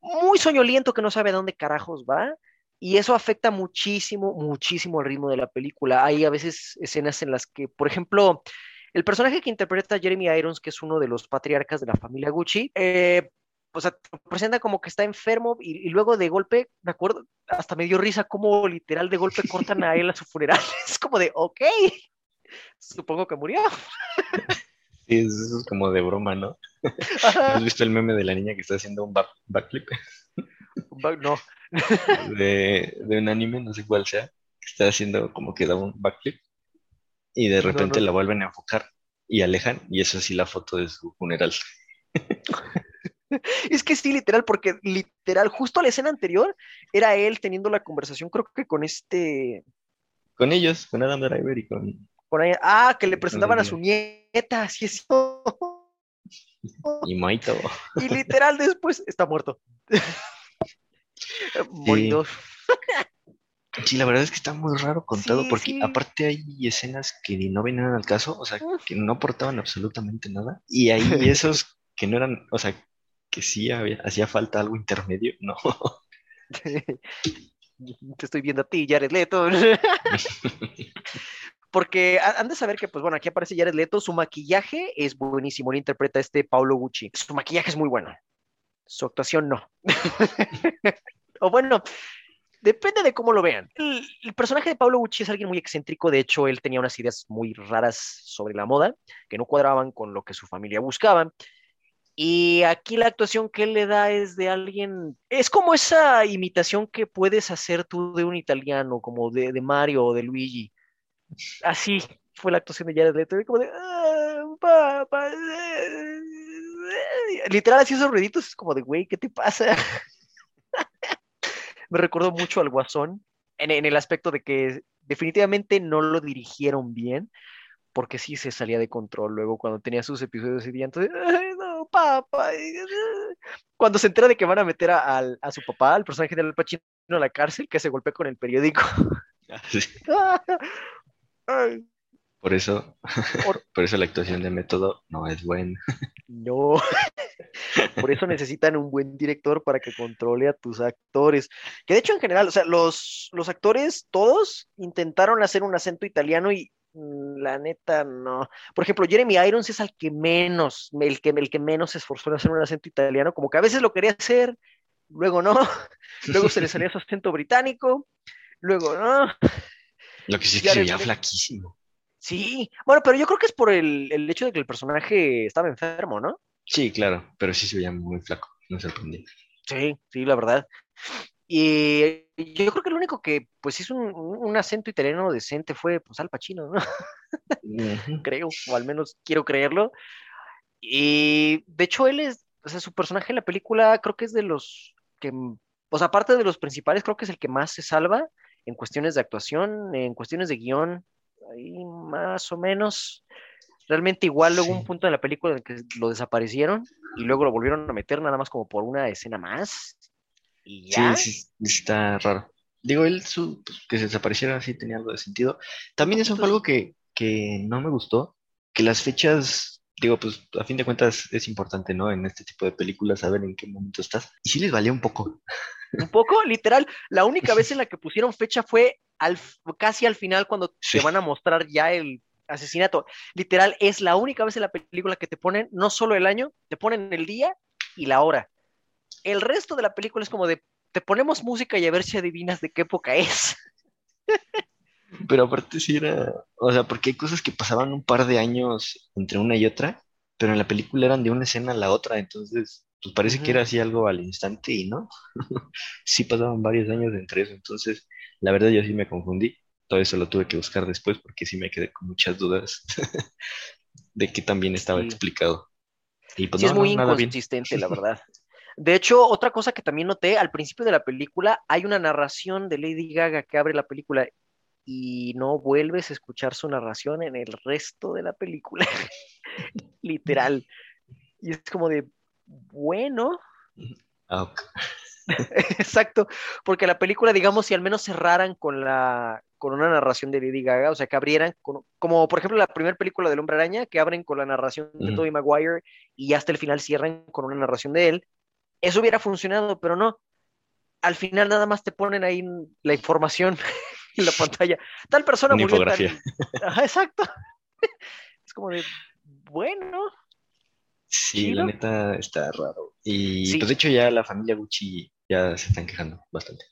muy soñoliento que no sabe a dónde carajos va. Y eso afecta muchísimo, muchísimo el ritmo de la película. Hay a veces escenas en las que, por ejemplo, el personaje que interpreta Jeremy Irons, que es uno de los patriarcas de la familia Gucci, eh, presenta como que está enfermo y, y luego de golpe, me acuerdo, hasta me dio risa como literal de golpe cortan a él a su funeral. Es como de, ok, supongo que murió. Sí, es- eso es como de broma, ¿no? Ajá. ¿Has visto el meme de la niña que está haciendo un back- backflip No, de, de un anime, no sé cuál sea, que está haciendo como que da un backflip y de repente no. la vuelven a enfocar y alejan y es así la foto de su funeral. es que sí, literal, porque literal, justo la escena anterior era él teniendo la conversación, creo que con este, Con ellos, con Adam Driver y con con ahí- ah, que le presentaban a su nieta, así es. y Maito. Y literal después está muerto. Morido. Sí, la verdad es que está muy raro contado Sí, porque sí. aparte hay escenas que no venían al caso, o sea, que no aportaban absolutamente nada. Y hay esos que no eran, o sea, que sí había- hacía falta algo intermedio, no. Te estoy viendo a ti, Jared Leto. Porque ha- han de saber que, pues bueno, aquí aparece Jared Leto, su maquillaje es buenísimo, lo interpreta este Paulo Gucci. Su maquillaje es muy bueno, su actuación no. o bueno, depende de cómo lo vean. El, el personaje de Paulo Gucci es alguien muy excéntrico, de hecho, él tenía unas ideas muy raras sobre la moda que no cuadraban con lo que su familia buscaba. Y aquí la actuación que él le da es de alguien, es como esa imitación que puedes hacer tú de un italiano, como de, de Mario o de Luigi. Así fue la actuación de Jared Leto, y como de, "Ah, papá, eh". literal así esos ruiditos, es como de, güey, ¿qué te pasa? Me recordó mucho al Guasón, en, en el aspecto de que definitivamente no lo dirigieron bien, porque sí se salía de control luego cuando tenía sus episodios y entonces, "Ay, no, papá. Cuando se entera de que van a meter a, al- a su papá, al personaje de Al Pacino, a la cárcel, que se golpea con el periódico. Sí, Ay, Por eso, Por- por eso la actuación de método no es buena. no. Por eso necesitan un buen director para que controle a tus actores. Que de hecho, en general, o sea, los, los actores, todos intentaron hacer un acento italiano y mm, la neta no. Por ejemplo, Jeremy Irons es el que menos, el que, el que menos se esforzó en hacer un acento italiano, como que a veces lo quería hacer, luego no, luego se le salía su acento británico, luego no. Lo que sí es que se veía flaquísimo. Sí, bueno, pero yo creo que es por el, el hecho de que el personaje estaba enfermo, ¿no? Sí, claro, pero sí se veía muy flaco, me sorprendí. Sí, sí, la verdad. Y yo creo que lo único que pues hizo un, un acento italiano decente fue pues Al Pacino, ¿no? Ujú. Creo, o al menos quiero creerlo. Y de hecho él es, o sea, su personaje en la película creo que es de los que, o sea, aparte de los principales, creo que es el que más se salva en cuestiones de actuación, en cuestiones de guion, ahí más o menos. Realmente igual luego Sí. un punto en la película en el que lo desaparecieron y luego lo volvieron a meter nada más como por una escena más. Y ya. Sí, sí, está raro. Digo, él su, pues, que se desapareciera sí tenía algo de sentido. También eso fue algo que, que no me gustó, que las fechas, digo, pues a fin de cuentas es importante, ¿no? En este tipo de películas saber en qué momento estás. Y sí les valía un poco. Un poco, literal, la única vez en la que pusieron fecha fue al, casi al final cuando Sí. te van a mostrar ya el asesinato. Literal, es la única vez en la película que te ponen no solo el año, te ponen el día y la hora. El resto de la película es como de, te ponemos música y a ver si adivinas de qué época es. Pero aparte sí era, o sea, porque hay cosas que pasaban un par de años entre una y otra, pero en la película eran de una escena a la otra, entonces, pues parece que era así algo al instante y no, sí pasaban varios años entre eso, entonces, la verdad yo sí me confundí, todo eso lo tuve que buscar después porque sí me quedé con muchas dudas de que también estaba Sí. explicado. Y pues Sí, no, es muy no, inconsistente, la verdad. De hecho, otra cosa que también noté, al principio de la película hay una narración de Lady Gaga que abre la película y no vuelves a escuchar su narración en el resto de la película. Literal. Y es como de, bueno, Ah, exacto, porque la película, digamos, si al menos cerraran con la con una narración de Lady Gaga, o sea, que abrieran, con- como por ejemplo la primera película del Hombre Araña, que abren con la narración de. Tobey Maguire y hasta el final cierran con una narración de él, eso hubiera funcionado, pero no. Al final nada más te ponen ahí la información en la pantalla. Tal persona Una murió tal- Ajá, exacto. Es como de, bueno, Sí, la neta está raro. Y Sí. pues de hecho ya la familia Gucci ya se están quejando bastante.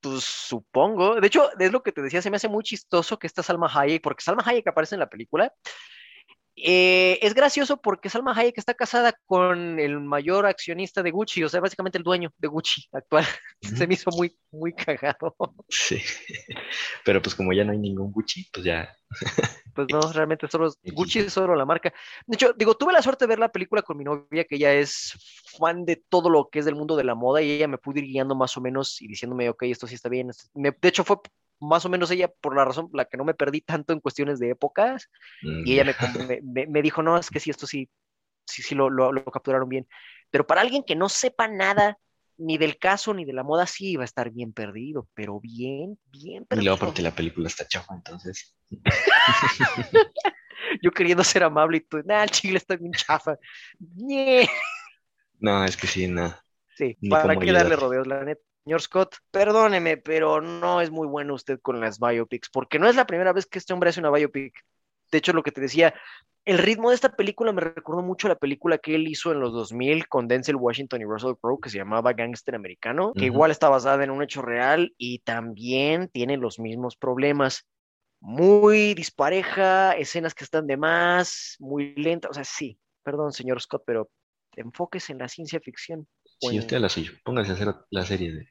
Pues supongo. De hecho, es lo que te decía, se me hace muy chistoso que esta Salma Hayek, porque Salma Hayek aparece en la película. Eh, es gracioso porque Salma Hayek está casada con el mayor accionista de Gucci, o sea, básicamente el dueño de Gucci actual. Se me hizo muy, muy cagado. Sí. Pero pues como ya no hay ningún Gucci, pues ya. Pues no, realmente solo. Gucci es solo la marca. De hecho, digo, tuve la suerte de ver la película con mi novia, que ella es fan de todo lo que es del mundo de la moda, y ella me pudo ir guiando más o menos y diciéndome, ok, esto sí está bien. me- de hecho, fue más o menos ella por la razón por la que no me perdí tanto en cuestiones de épocas, mm, y ella me, me, me- dijo, no, es que sí, esto sí, sí, sí lo, lo, lo capturaron bien. Pero para alguien que no sepa nada ni del caso ni de la moda, sí iba a estar bien perdido, pero bien, bien Y perdido. luego aparte la película está chafa, entonces. Yo queriendo ser amable y tú, nah, el chile está bien chafa. No, es que sí, no. Sí, Ni ¿para qué darle rodeos, la neta? Señor Scott, perdóneme, pero no es muy bueno usted con las biopics, porque no es la primera vez que este hombre hace una biopic. De hecho, lo que te decía, el ritmo de esta película me recordó mucho a la película que él hizo en los 2000 con Denzel Washington y Russell Crowe, que se llamaba Gangster Americano, que igual está basada en un hecho real y también tiene los mismos problemas. Muy dispareja, escenas que están de más, muy lentas, o sea, sí, perdón, señor Scott, pero enfóquese en la ciencia ficción. Sí, en- usted a la suya. Póngase a hacer la serie de,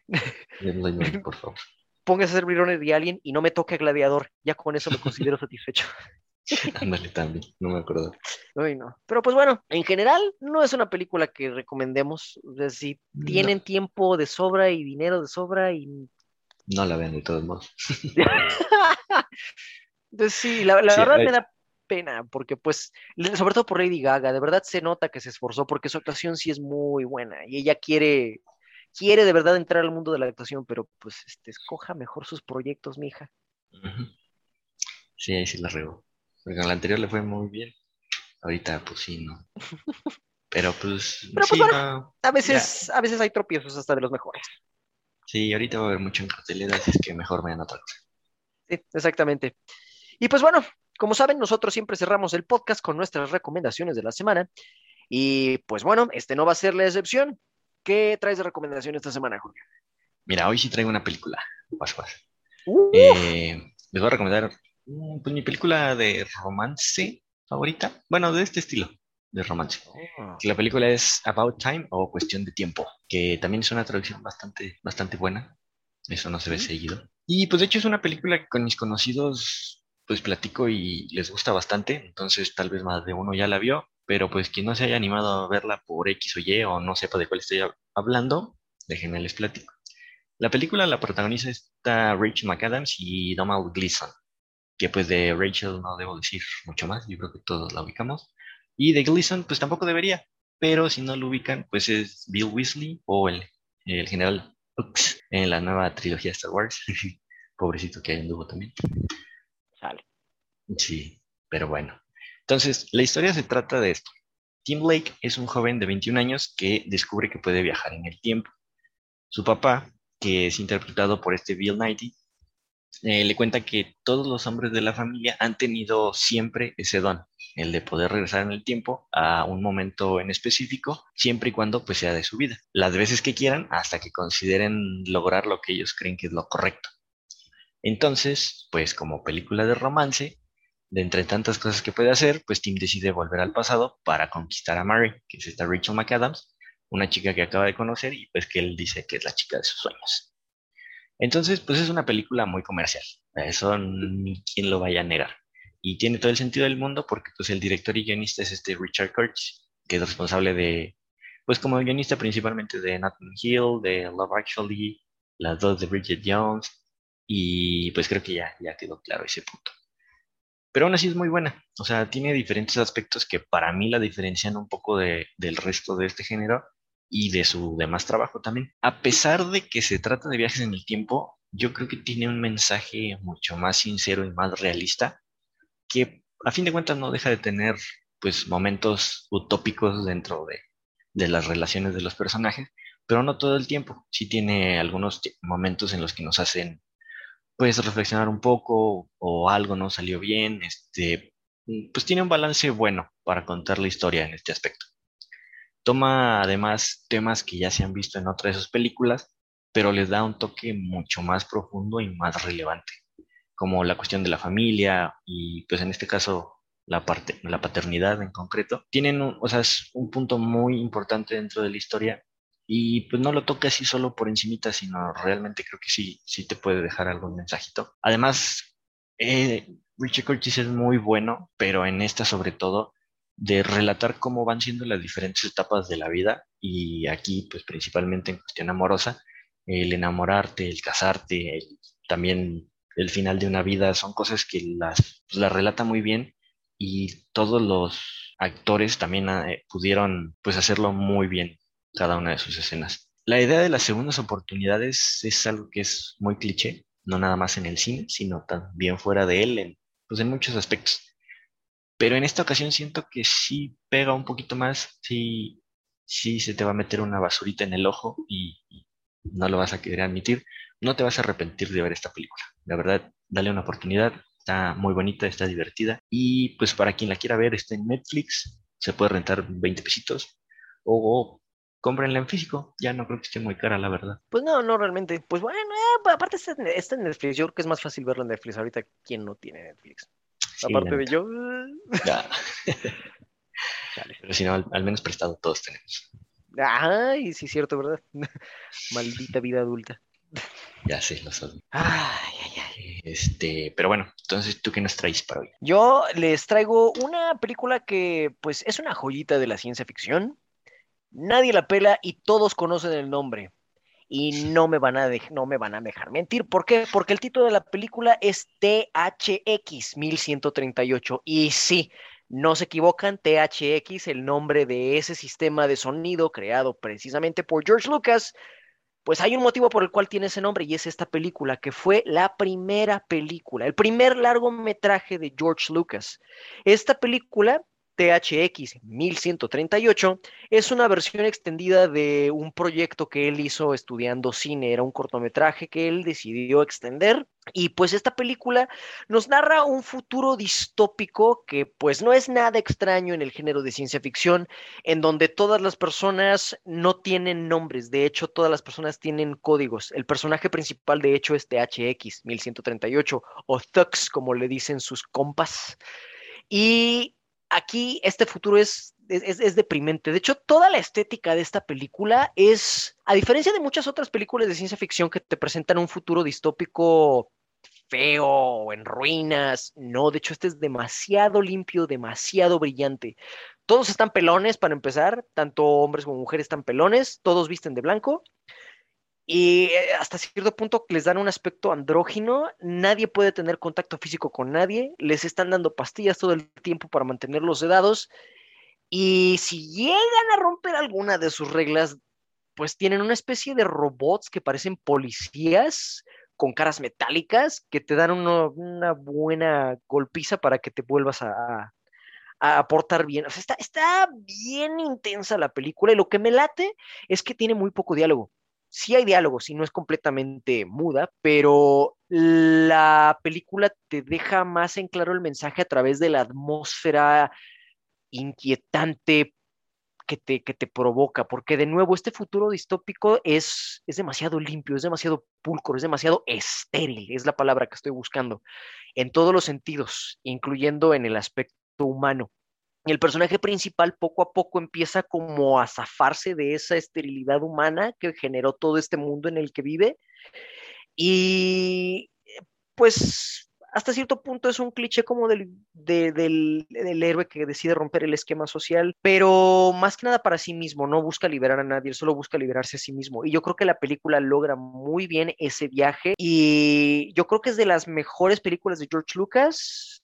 de Blade por favor. póngase a ser Runner de Alien y no me toque a Gladiador. Ya con eso me considero satisfecho. Ándale también, no me acuerdo. Ay, no. Pero pues bueno, en general no es una película que recomendemos. O sea, si tienen tiempo de sobra y dinero de sobra y... No la vean de todos modos. Entonces sí, la, la Sí, verdad hay- me da pena porque pues, sobre todo por Lady Gaga, de verdad se nota que se esforzó porque su actuación sí es muy buena y ella quiere... Quiere de verdad entrar al mundo de la actuación, pero pues este, escoja mejor sus proyectos, mija. Sí, ahí sí la regó. Porque en la anterior le fue muy bien. Ahorita, pues sí, no. Pero pues, Pero, pues, sí, bueno. no. A veces, a veces hay tropiezos hasta de los mejores. Sí, ahorita va a haber mucho en cartelera, así es que mejor vean otra cosa. Sí, exactamente. Y pues bueno, como saben, nosotros siempre cerramos el podcast con nuestras recomendaciones de la semana. Y pues bueno, este no va a ser la excepción. ¿Qué traes de recomendación esta semana, Julio? Mira, hoy sí traigo una película. Guas, guas. Uh, Eh, les voy a recomendar mm, pues, mi película de romance favorita. Bueno, de este estilo de romance. oh, La película es About Time o Cuestión de Tiempo, que también es una traducción bastante, bastante buena. Eso no se ve Ujú. seguido. Y pues de hecho es una película que con mis conocidos pues platico y les gusta bastante, entonces tal vez más de uno ya la vio, pero pues quien no se haya animado a verla por X o Y o no sepa de cuál estoy hab- hablando, déjenme les platico. La película la protagoniza esta Rachel McAdams y Donald Gleason, que pues de Rachel no debo decir mucho más, yo creo que todos la ubicamos. Y de Gleason, pues tampoco debería, pero si no lo ubican, pues es Bill Weasley o el, el general Hux en la nueva trilogía de Star Wars. Pobrecito que hay anduvo también. Sí, pero bueno. Entonces, la historia se trata de esto. Tim Blake es un joven de 21 años que descubre que puede viajar en el tiempo. Su papá, que es interpretado por este Bill Nighy, eh, le cuenta que todos los hombres de la familia han tenido siempre ese don, el de poder regresar en el tiempo a un momento en específico, siempre y cuando pues sea de su vida, las veces que quieran, hasta que consideren lograr lo que ellos creen que es lo correcto. Entonces, pues como película de romance, de entre tantas cosas que puede hacer, pues Tim decide volver al pasado para conquistar a Mary, que es esta Rachel McAdams, una chica que acaba de conocer y pues que él dice que es la chica de sus sueños. Entonces, pues es una película muy comercial, eso ni quien lo vaya a negar. Y tiene todo el sentido del mundo porque pues el director y guionista es este Richard Curtis, que es responsable de, pues como guionista principalmente de Nathan Hill, de Love Actually, las dos de Bridget Jones, y pues creo que ya, ya quedó claro ese punto. Pero aún así es muy buena, o sea, tiene diferentes aspectos que para mí la diferencian un poco de, del resto de este género y de su demás trabajo también. A pesar de que se trata de viajes en el tiempo, yo creo que tiene un mensaje mucho más sincero y más realista que a fin de cuentas no deja de tener pues momentos utópicos dentro de, de las relaciones de los personajes, pero no todo el tiempo. Sí tiene algunos momentos en los que nos hacen pues reflexionar un poco o algo no salió bien, este, pues tiene un balance bueno para contar la historia en este aspecto. Toma además temas que ya se han visto en otras de sus películas, pero les da un toque mucho más profundo y más relevante como la cuestión de la familia y pues en este caso la, parte, la paternidad en concreto, tienen un, o sea, es un punto muy importante dentro de la historia y pues no lo toca así solo por encimita, sino realmente creo que sí, sí te puede dejar algún mensajito. Además, eh, Richard Curtis es muy bueno, pero en esta sobre todo, de relatar cómo van siendo las diferentes etapas de la vida y aquí pues principalmente en cuestión amorosa, el enamorarte, el casarte, el, también el final de una vida, son cosas que las, pues, relata muy bien y todos los actores también eh, pudieron pues hacerlo muy bien cada una de sus escenas. La idea de las segundas oportunidades es algo que es muy cliché, no nada más en el cine, sino también fuera de él, en, pues en muchos aspectos. Pero en esta ocasión siento que sí pega un poquito más, sí, sí se te va a meter una basurita en el ojo y no lo vas a querer admitir, no te vas a arrepentir de ver esta película. La verdad, dale una oportunidad. Está muy bonita, está divertida. Y pues para quien la quiera ver, está en Netflix. Se puede rentar 20 pesitos. O, cómprenla en físico. Ya no creo que esté muy cara, la verdad. Pues no, no realmente. Pues bueno, eh, aparte está en, Netflix. Yo creo que es más fácil verla en Netflix. Ahorita, ¿quién no tiene Netflix? aparte de yo. Ya. Pero si no, al menos prestado todos tenemos. Ay, sí, es cierto, ¿verdad? Maldita vida adulta. Ya sé, lo sabes. Ay, ay, ay. Este, pero bueno, entonces, ¿tú qué nos traes para hoy? Yo les traigo una película que, pues, es una joyita de la ciencia ficción. Nadie la pela y todos conocen el nombre. Y no me van a, no me van a dejar mentir. ¿Por qué? Porque el título de la película es THX 1138. Y sí, no se equivocan, THX, el nombre de ese sistema de sonido creado precisamente por George Lucas, pues hay un motivo por el cual tiene ese nombre y es esta película, que fue la primera película, el primer largometraje de George Lucas. Esta película THX 1138 es una versión extendida de un proyecto que él hizo estudiando cine, era un cortometraje que él decidió extender y pues esta película nos narra un futuro distópico que pues no es nada extraño en el género de ciencia ficción, en donde todas las personas no tienen nombres, de hecho todas las personas tienen códigos. El personaje principal de hecho es THX 1138 o Thux como le dicen sus compas. Y aquí este futuro es, es, deprimente. De hecho, toda la estética de esta película es, a diferencia de muchas otras películas de ciencia ficción que te presentan un futuro distópico feo, en ruinas, no, de hecho este es demasiado limpio, demasiado brillante. Todos están pelones para empezar, tanto hombres como mujeres están pelones, todos visten de blanco y eh, hasta cierto punto les dan un aspecto andrógino, nadie puede tener contacto físico con nadie, les están dando pastillas todo el tiempo para mantenerlos sedados y si llegan a romper alguna de sus reglas, pues tienen una especie de robots que parecen policías con caras metálicas que te dan una buena golpiza para que te vuelvas a, a aportar bien. O sea, está, está bien intensa la película y lo que me late es que tiene muy poco diálogo sí hay diálogos y no es completamente muda, pero la película te deja más en claro el mensaje a través de la atmósfera inquietante que te, que te provoca, porque de nuevo este futuro distópico es, es demasiado limpio, es demasiado pulcro, es demasiado estéril, es la palabra que estoy buscando, en todos los sentidos, incluyendo en el aspecto humano. El personaje principal poco a poco empieza como a zafarse de esa esterilidad humana que generó todo este mundo en el que vive. Y pues hasta cierto punto es un cliché como del, del, héroe que decide romper el esquema social, pero más que nada para sí mismo, no busca liberar a nadie, solo busca liberarse a sí mismo. Y yo creo que la película logra muy bien ese viaje y yo creo que es de las mejores películas de George Lucas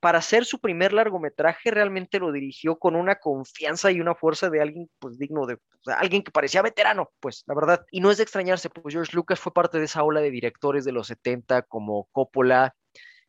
para hacer su primer largometraje realmente lo dirigió con una confianza y una fuerza de alguien pues digno de alguien que parecía veterano, pues la verdad. Y no es de extrañarse, pues George Lucas fue parte de esa ola de directores de los 70 como Coppola,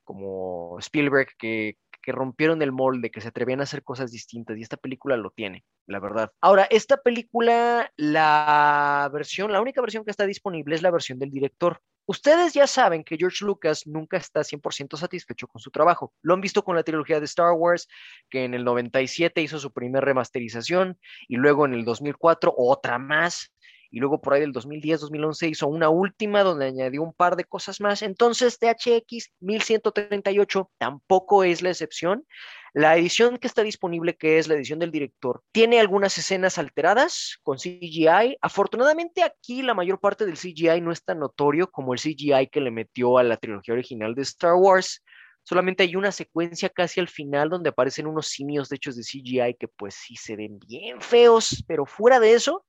como Spielberg, que, que rompieron el molde, que se atrevían a hacer cosas distintas y esta película lo tiene, la verdad. Ahora, esta película, la versión, la única versión que está disponible es la versión del director. Ustedes ya saben que George Lucas nunca está 100% satisfecho con su trabajo. Lo han visto con la trilogía de Star Wars, que en el 97 hizo su primer remasterización y luego en el 2004 otra más y luego por ahí del 2010, 2011 hizo una última donde añadió un par de cosas más. Entonces, THX 1138 tampoco es la excepción. La edición que está disponible, que es la edición del director, tiene algunas escenas alteradas con CGI. Afortunadamente aquí la mayor parte del CGI no es tan notorio como el CGI que le metió a la trilogía original de Star Wars. Solamente hay una secuencia casi al final donde aparecen unos simios de hechos de CGI que pues sí se ven bien feos, pero fuera de eso,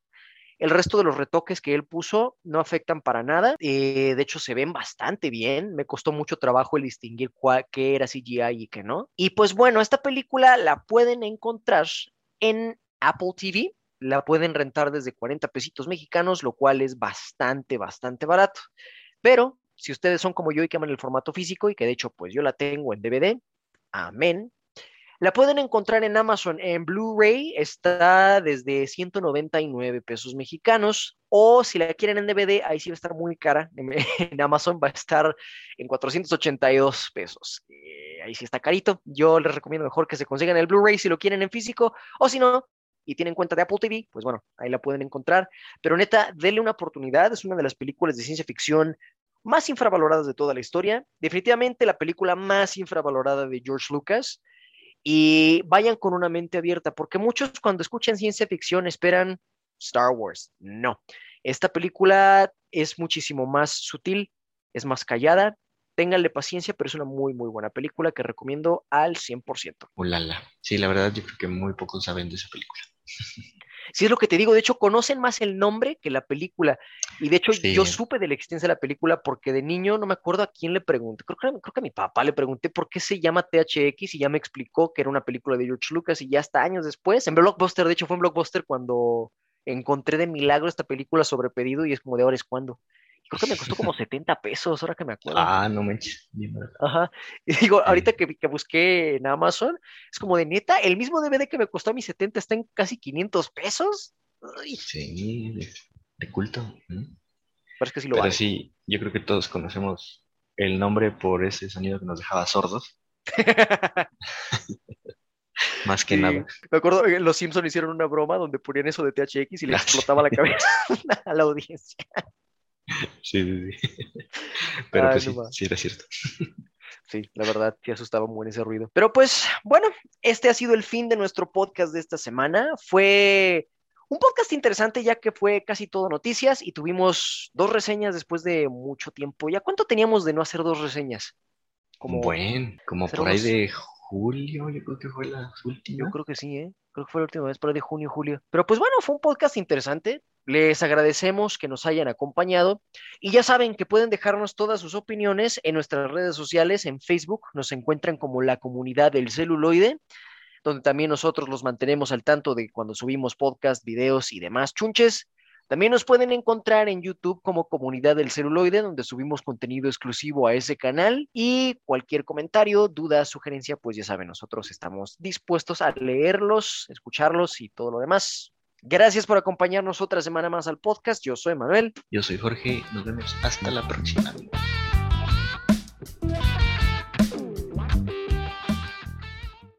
el resto de los retoques que él puso no afectan para nada. Eh, de hecho, se ven bastante bien. Me costó mucho trabajo el distinguir qué era CGI y qué no. Y pues bueno, esta película la pueden encontrar en Apple TV. La pueden rentar desde 40 pesitos mexicanos, lo cual es bastante, bastante barato. Pero si ustedes son como yo y que aman el formato físico y que de hecho pues yo la tengo en DVD, amén, la pueden encontrar en Amazon en Blu-ray, está desde 199 pesos mexicanos, o si la quieren en DVD, ahí sí va a estar muy cara, en, Amazon va a estar en 482 pesos. Eh, ahí sí está carito, yo les recomiendo mejor que se consigan el Blu-ray si lo quieren en físico, o si no, y tienen cuenta de Apple TV, pues bueno, ahí la pueden encontrar. Pero neta, denle una oportunidad, es una de las películas de ciencia ficción más infravaloradas de toda la historia. Definitivamente la película más infravalorada de George Lucas y vayan con una mente abierta, porque muchos cuando escuchan ciencia ficción esperan Star Wars. No, esta película es muchísimo más sutil, es más callada. Ténganle paciencia, pero es una muy, muy buena película que recomiendo al 100%. Ulala. Sí, la verdad, yo creo que muy pocos saben de esa película. Sí, es lo que te digo. De hecho, conocen más el nombre que la película. Y de hecho, yo supe de la existencia de la película porque de niño no me acuerdo a quién le pregunté. Creo que, creo que a mi papá le pregunté por qué se llama THX y ya me explicó que era una película de George Lucas. Y ya hasta años después, en Blockbuster, de hecho, fue en Blockbuster cuando encontré de milagro esta película sobre pedido y es como de ahora es cuando. Creo que me costó como 70 pesos, ahora que me acuerdo. Ah, no manches. Ajá. Y digo, ahorita que, que, busqué en Amazon, es como de neta, el mismo DVD que me costó a mis 70 está en casi 500 pesos. Sí, de, culto. Pero, que sí, lo Pero sí, yo creo que todos conocemos el nombre por ese sonido que nos dejaba sordos. Más que nada. Me acuerdo que los Simpsons hicieron una broma donde ponían eso de THX y le explotaba la cabeza a la audiencia. Sí, sí, sí. Pero pues sí, sí era cierto. Sí, la verdad, sí asustaba muy ese ruido. Pero pues, bueno, este ha sido el fin de nuestro podcast de esta semana. Fue un podcast interesante ya que fue casi todo noticias y tuvimos dos reseñas después de mucho tiempo. ¿Ya cuánto teníamos de no hacer dos reseñas? Como bueno, como por ahí de julio, yo creo que fue la última. Yo creo que sí, ¿eh? Creo que fue la última vez, por ahí de junio, julio. Pero pues bueno, fue un podcast interesante. Les agradecemos que nos hayan acompañado y ya saben que pueden dejarnos todas sus opiniones en nuestras redes sociales, en Facebook, nos encuentran como la comunidad del celuloide donde también nosotros los mantenemos al tanto de cuando subimos podcast, videos y demás chunches. También nos pueden encontrar en YouTube como Comunidad del Celuloide, donde subimos contenido exclusivo a ese canal. Y cualquier comentario, duda, sugerencia, pues ya saben, nosotros estamos dispuestos a leerlos, escucharlos y todo lo demás. Gracias por acompañarnos otra semana más al podcast. Yo soy Manuel. Yo soy Jorge. Nos vemos hasta la próxima.